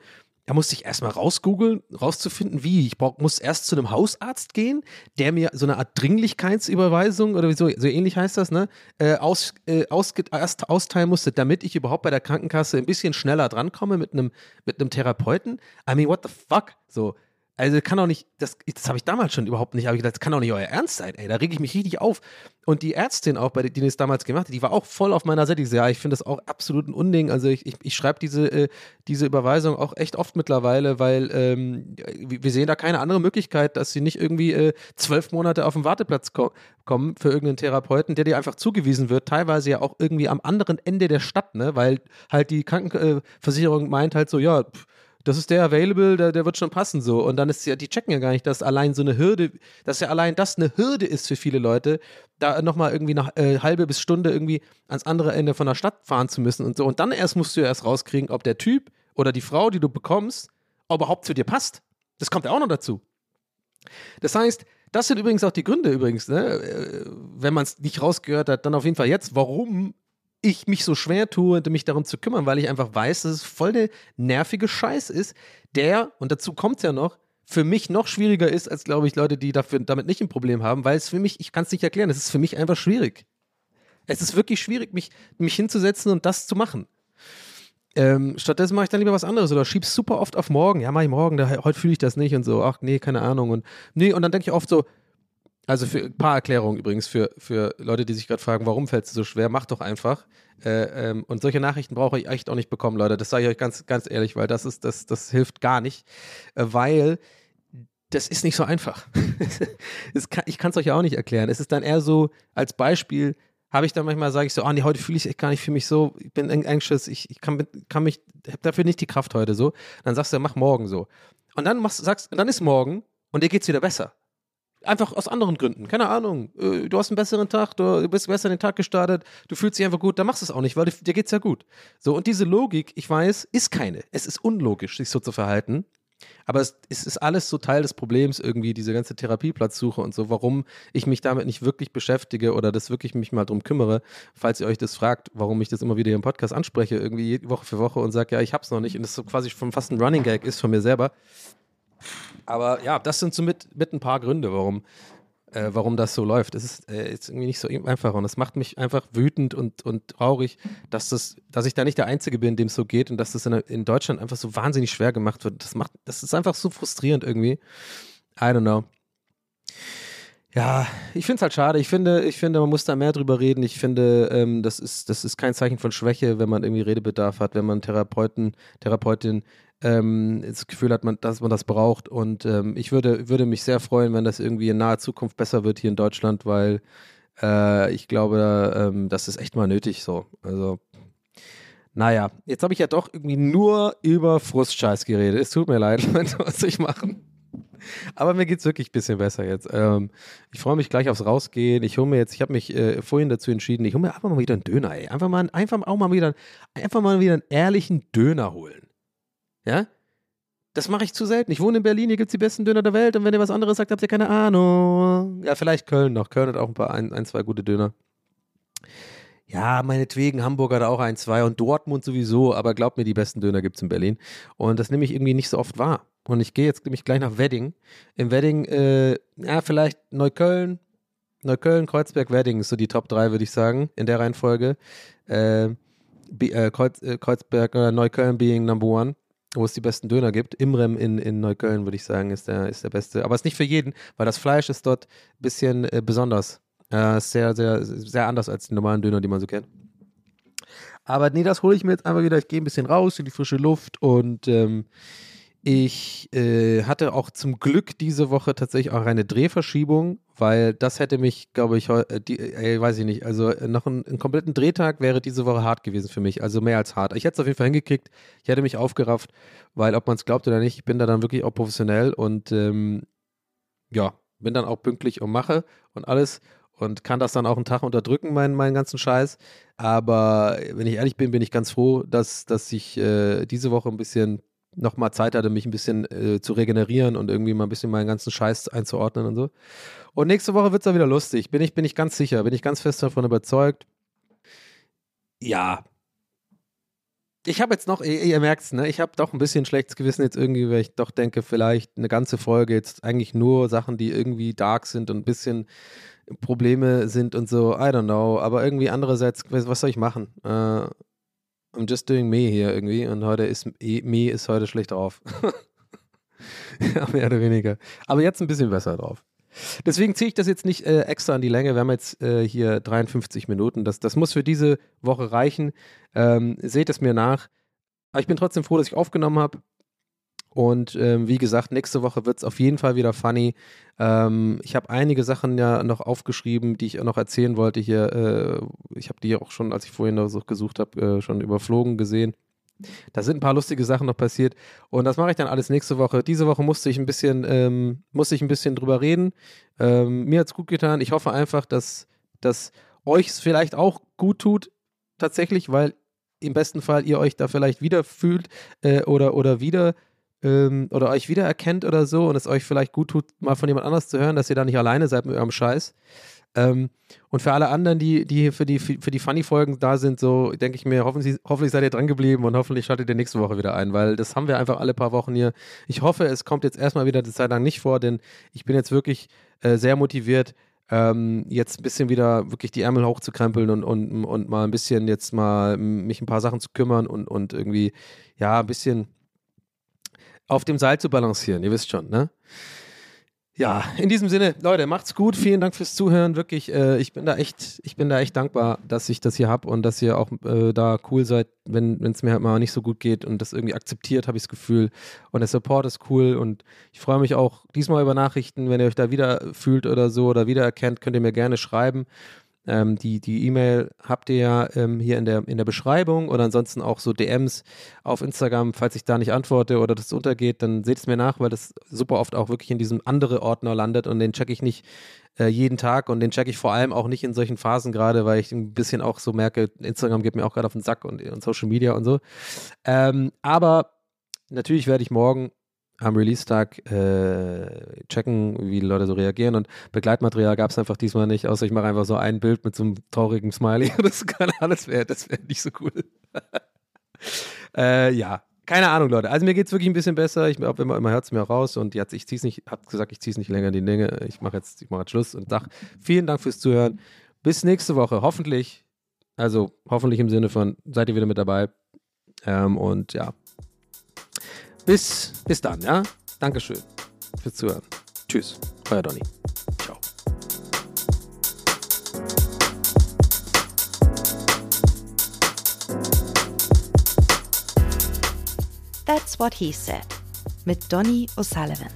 Da musste ich erstmal rausgoogeln, rauszufinden, wie. Ich brauch, muss erst zu einem Hausarzt gehen, der mir so eine Art Dringlichkeitsüberweisung oder so, so ähnlich heißt das, ne, äh, aus, äh, aus, erst austeilen musste, damit ich überhaupt bei der Krankenkasse ein bisschen schneller drankomme mit einem mit Therapeuten. I mean, what the fuck? So, also kann doch nicht, das, das habe ich damals schon überhaupt nicht, aber ich gedacht, das kann doch nicht euer Ernst sein, ey, da rege ich mich richtig auf. Und die Ärztin auch, bei der, die das damals gemacht hat, die war auch voll auf meiner Seite. Ja, ich finde das auch absolut ein Unding. Also ich, ich, ich schreibe diese, äh, diese Überweisung auch echt oft mittlerweile, weil ähm, wir sehen da keine andere Möglichkeit, dass sie nicht irgendwie äh, zwölf Monate auf den Warteplatz ko kommen für irgendeinen Therapeuten, der dir einfach zugewiesen wird, teilweise ja auch irgendwie am anderen Ende der Stadt, ne, weil halt die Krankenversicherung meint halt so, ja, pff, das ist der available, der, der wird schon passen so. Und dann ist ja, die checken ja gar nicht, dass allein so eine Hürde, dass ja allein das eine Hürde ist für viele Leute, da nochmal irgendwie eine äh, halbe bis Stunde irgendwie ans andere Ende von der Stadt fahren zu müssen und so. Und dann erst musst du ja erst rauskriegen, ob der Typ oder die Frau, die du bekommst, überhaupt zu dir passt. Das kommt ja auch noch dazu. Das heißt, das sind übrigens auch die Gründe, übrigens, ne? Äh, wenn man es nicht rausgehört hat, dann auf jeden Fall jetzt, warum ich mich so schwer tue, mich darum zu kümmern, weil ich einfach weiß, dass es voll der nervige Scheiß ist, der, und dazu kommt es ja noch, für mich noch schwieriger ist, als glaube ich Leute, die dafür, damit nicht ein Problem haben, weil es für mich, ich kann es nicht erklären, es ist für mich einfach schwierig. Es ist wirklich schwierig, mich, mich hinzusetzen und das zu machen. Ähm, stattdessen mache ich dann lieber was anderes oder schieb's super oft auf morgen. Ja, mach ich morgen, da, heute fühle ich das nicht und so. Ach nee, keine Ahnung. Und nee, und dann denke ich oft so, Also für ein paar Erklärungen übrigens für, für Leute, die sich gerade fragen, warum fällt es so schwer, macht doch einfach. Äh, ähm, und solche Nachrichten brauche ich echt auch nicht bekommen, Leute. Das sage ich euch ganz, ganz ehrlich, weil das ist, das, das hilft gar nicht. Äh, weil das ist nicht so einfach. kann, ich kann es euch ja auch nicht erklären. Es ist dann eher so, als Beispiel, habe ich dann manchmal, sage ich so, oh nee, heute fühle ich echt gar nicht, für mich so, ich bin anxious, ich, ich kann, kann mich, habe dafür nicht die Kraft heute so. Dann sagst du, mach morgen so. Und dann machst, sagst, dann ist morgen und dir geht es wieder besser. Einfach aus anderen Gründen. Keine Ahnung. Äh, du hast einen besseren Tag, du bist besser in den Tag gestartet, du fühlst dich einfach gut, dann machst du es auch nicht, weil dir geht es ja gut. So, und diese Logik, ich weiß, ist keine. Es ist unlogisch, sich so zu verhalten. Aber es, ist alles so Teil des Problems, irgendwie diese ganze Therapieplatzsuche und so, warum ich mich damit nicht wirklich beschäftige oder das wirklich mich mal drum kümmere, falls ihr euch das fragt, warum ich das immer wieder im Podcast anspreche, irgendwie Woche für Woche und sage, ja, ich hab's noch nicht und das so quasi schon fast ein Running Gag ist von mir selber. Aber ja, das sind so mit, mit ein paar Gründe, warum, äh, warum das so läuft. Es ist, äh, ist irgendwie nicht so einfach und es macht mich einfach wütend und, und traurig, dass, das, dass ich da nicht der Einzige bin, dem es so geht und dass das in, in Deutschland einfach so wahnsinnig schwer gemacht wird. Das, macht, das ist einfach so frustrierend irgendwie. I don't know. Ja, ich finde es halt schade. Ich finde, ich finde, man muss da mehr drüber reden. Ich finde, ähm, das, ist, das ist kein Zeichen von Schwäche, wenn man irgendwie Redebedarf hat, wenn man Therapeuten, Therapeutin ähm, das Gefühl hat, man, dass man das braucht. Und ähm, ich würde, würde mich sehr freuen, wenn das irgendwie in naher Zukunft besser wird hier in Deutschland, weil äh, ich glaube, ähm, das ist echt mal nötig so. Also, naja, jetzt habe ich ja doch irgendwie nur über Frustscheiß geredet. Es tut mir leid, was ich machen. Aber mir geht es wirklich ein bisschen besser jetzt. Ähm, ich freue mich gleich aufs Rausgehen. Ich hole mir jetzt, ich habe mich äh, vorhin dazu entschieden, ich hole mir einfach mal wieder einen Döner, ey. Einfach mal, einfach auch mal wieder, einfach mal wieder einen ehrlichen Döner holen. Ja? Das mache ich zu selten. Ich wohne in Berlin, hier gibt es die besten Döner der Welt und wenn ihr was anderes sagt, habt ihr keine Ahnung. Ja, vielleicht Köln noch. Köln hat auch ein paar, ein, ein zwei gute Döner. Ja, meinetwegen, Hamburg hat auch ein, zwei und Dortmund sowieso, aber glaubt mir, die besten Döner gibt es in Berlin. Und das nehme ich irgendwie nicht so oft wahr. Und ich gehe jetzt nämlich gleich nach Wedding. Im Wedding, äh, ja, vielleicht Neukölln, Neukölln, Kreuzberg, Wedding ist so die Top 3, würde ich sagen, in der Reihenfolge. Äh, äh, Kreuz, äh, Kreuzberg, äh, Neukölln being number one wo es die besten Döner gibt. Imrem in, in Neukölln, würde ich sagen, ist der, ist der beste. Aber es ist nicht für jeden, weil das Fleisch ist dort ein bisschen äh, besonders. Sehr, sehr, sehr anders als die normalen Döner, die man so kennt. Aber nee, das hole ich mir jetzt einfach wieder. Ich gehe ein bisschen raus in die frische Luft und ähm, ich äh, hatte auch zum Glück diese Woche tatsächlich auch eine Drehverschiebung, weil das hätte mich, glaube ich, äh, die, äh, weiß ich nicht, also äh, noch ein, einen kompletten Drehtag wäre diese Woche hart gewesen für mich, also mehr als hart. Ich hätte es auf jeden Fall hingekriegt, ich hätte mich aufgerafft, weil ob man es glaubt oder nicht, ich bin da dann wirklich auch professionell und ähm, ja, bin dann auch pünktlich und mache und alles und kann das dann auch einen Tag unterdrücken, meinen, meinen ganzen Scheiß. Aber wenn ich ehrlich bin, bin ich ganz froh, dass, dass ich äh, diese Woche ein bisschen nochmal Zeit hatte, mich ein bisschen äh, zu regenerieren und irgendwie mal ein bisschen meinen ganzen Scheiß einzuordnen und so. Und nächste Woche wird es dann wieder lustig. Bin ich, bin ich ganz sicher, bin ich ganz fest davon überzeugt. Ja. Ich habe jetzt noch, ihr, ihr merkt es, ne? ich habe doch ein bisschen schlechtes Gewissen jetzt irgendwie, weil ich doch denke, vielleicht eine ganze Folge jetzt eigentlich nur Sachen, die irgendwie dark sind und ein bisschen Probleme sind und so, I don't know. Aber irgendwie andererseits, was soll ich machen? Äh, I'm just doing me hier irgendwie und heute ist me ist heute schlecht drauf. ja, mehr oder weniger. Aber jetzt ein bisschen besser drauf. Deswegen ziehe ich das jetzt nicht äh, extra an die Länge. Wir haben jetzt äh, hier 53 Minuten. Das, das muss für diese Woche reichen. Ähm, seht es mir nach. Aber ich bin trotzdem froh, dass ich aufgenommen habe. Und ähm, wie gesagt, nächste Woche wird es auf jeden Fall wieder funny. Ähm, ich habe einige Sachen ja noch aufgeschrieben, die ich noch erzählen wollte hier. Äh, ich habe die auch schon, als ich vorhin noch so gesucht habe, äh, schon überflogen gesehen. Da sind ein paar lustige Sachen noch passiert und das mache ich dann alles nächste Woche. Diese Woche musste ich ein bisschen, ähm, musste ich ein bisschen drüber reden. Ähm, mir hat es gut getan. Ich hoffe einfach, dass, dass euch es vielleicht auch gut tut, tatsächlich, weil im besten Fall ihr euch da vielleicht wieder fühlt äh, oder, oder wieder ähm, oder euch wiedererkennt oder so und es euch vielleicht gut tut, mal von jemand anders zu hören, dass ihr da nicht alleine seid mit eurem Scheiß. Ähm, und für alle anderen, die, die für die, für die Funny-Folgen da sind, so denke ich mir, hoffentlich, hoffentlich seid ihr dran geblieben und hoffentlich schaltet ihr nächste Woche wieder ein, weil das haben wir einfach alle paar Wochen hier. Ich hoffe, es kommt jetzt erstmal wieder eine Zeit lang nicht vor, denn ich bin jetzt wirklich äh, sehr motiviert, ähm, jetzt ein bisschen wieder wirklich die Ärmel hochzukrempeln und, und, und mal ein bisschen jetzt mal mich ein paar Sachen zu kümmern und, und irgendwie, ja, ein bisschen auf dem Seil zu balancieren, ihr wisst schon, ne? Ja, in diesem Sinne, Leute, macht's gut. Vielen Dank fürs Zuhören. Wirklich, äh, ich bin da echt, ich bin da echt dankbar, dass ich das hier habe und dass ihr auch äh, da cool seid, wenn es mir halt mal nicht so gut geht und das irgendwie akzeptiert, habe ich das Gefühl. Und der Support ist cool und ich freue mich auch diesmal über Nachrichten, wenn ihr euch da wieder fühlt oder so oder wiedererkennt, könnt ihr mir gerne schreiben. Ähm, die die E-Mail habt ihr ja ähm, hier in der, in der Beschreibung oder ansonsten auch so DMs auf Instagram. Falls ich da nicht antworte oder das untergeht, dann seht es mir nach, weil das super oft auch wirklich in diesem andere Ordner landet und den checke ich nicht äh, jeden Tag und den checke ich vor allem auch nicht in solchen Phasen gerade, weil ich ein bisschen auch so merke, Instagram geht mir auch gerade auf den Sack und, und Social Media und so. Ähm, aber natürlich werde ich morgen am Release-Tag äh, checken, wie die Leute so reagieren. Und Begleitmaterial gab es einfach diesmal nicht, außer ich mache einfach so ein Bild mit so einem traurigen Smiley. Das kann alles wäre, das wäre nicht so cool. äh, ja, keine Ahnung, Leute. Also mir geht es wirklich ein bisschen besser. Ich immer, immer hört es mir raus und jetzt, ich zieh's nicht, hab gesagt, ich ziehe es nicht länger in die Länge. Ich mache jetzt, ich mache jetzt Schluss und sag vielen Dank fürs Zuhören. Bis nächste Woche, hoffentlich. Also hoffentlich im Sinne von, seid ihr wieder mit dabei. Ähm, und ja, bis, bis dann, ja? Dankeschön fürs Zuhören. Tschüss, euer Donny. Ciao.
That's What He Said mit Donny O'Sullivan.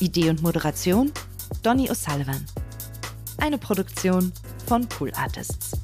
Idee und Moderation Donny O'Sullivan. Eine Produktion von Pool Artists.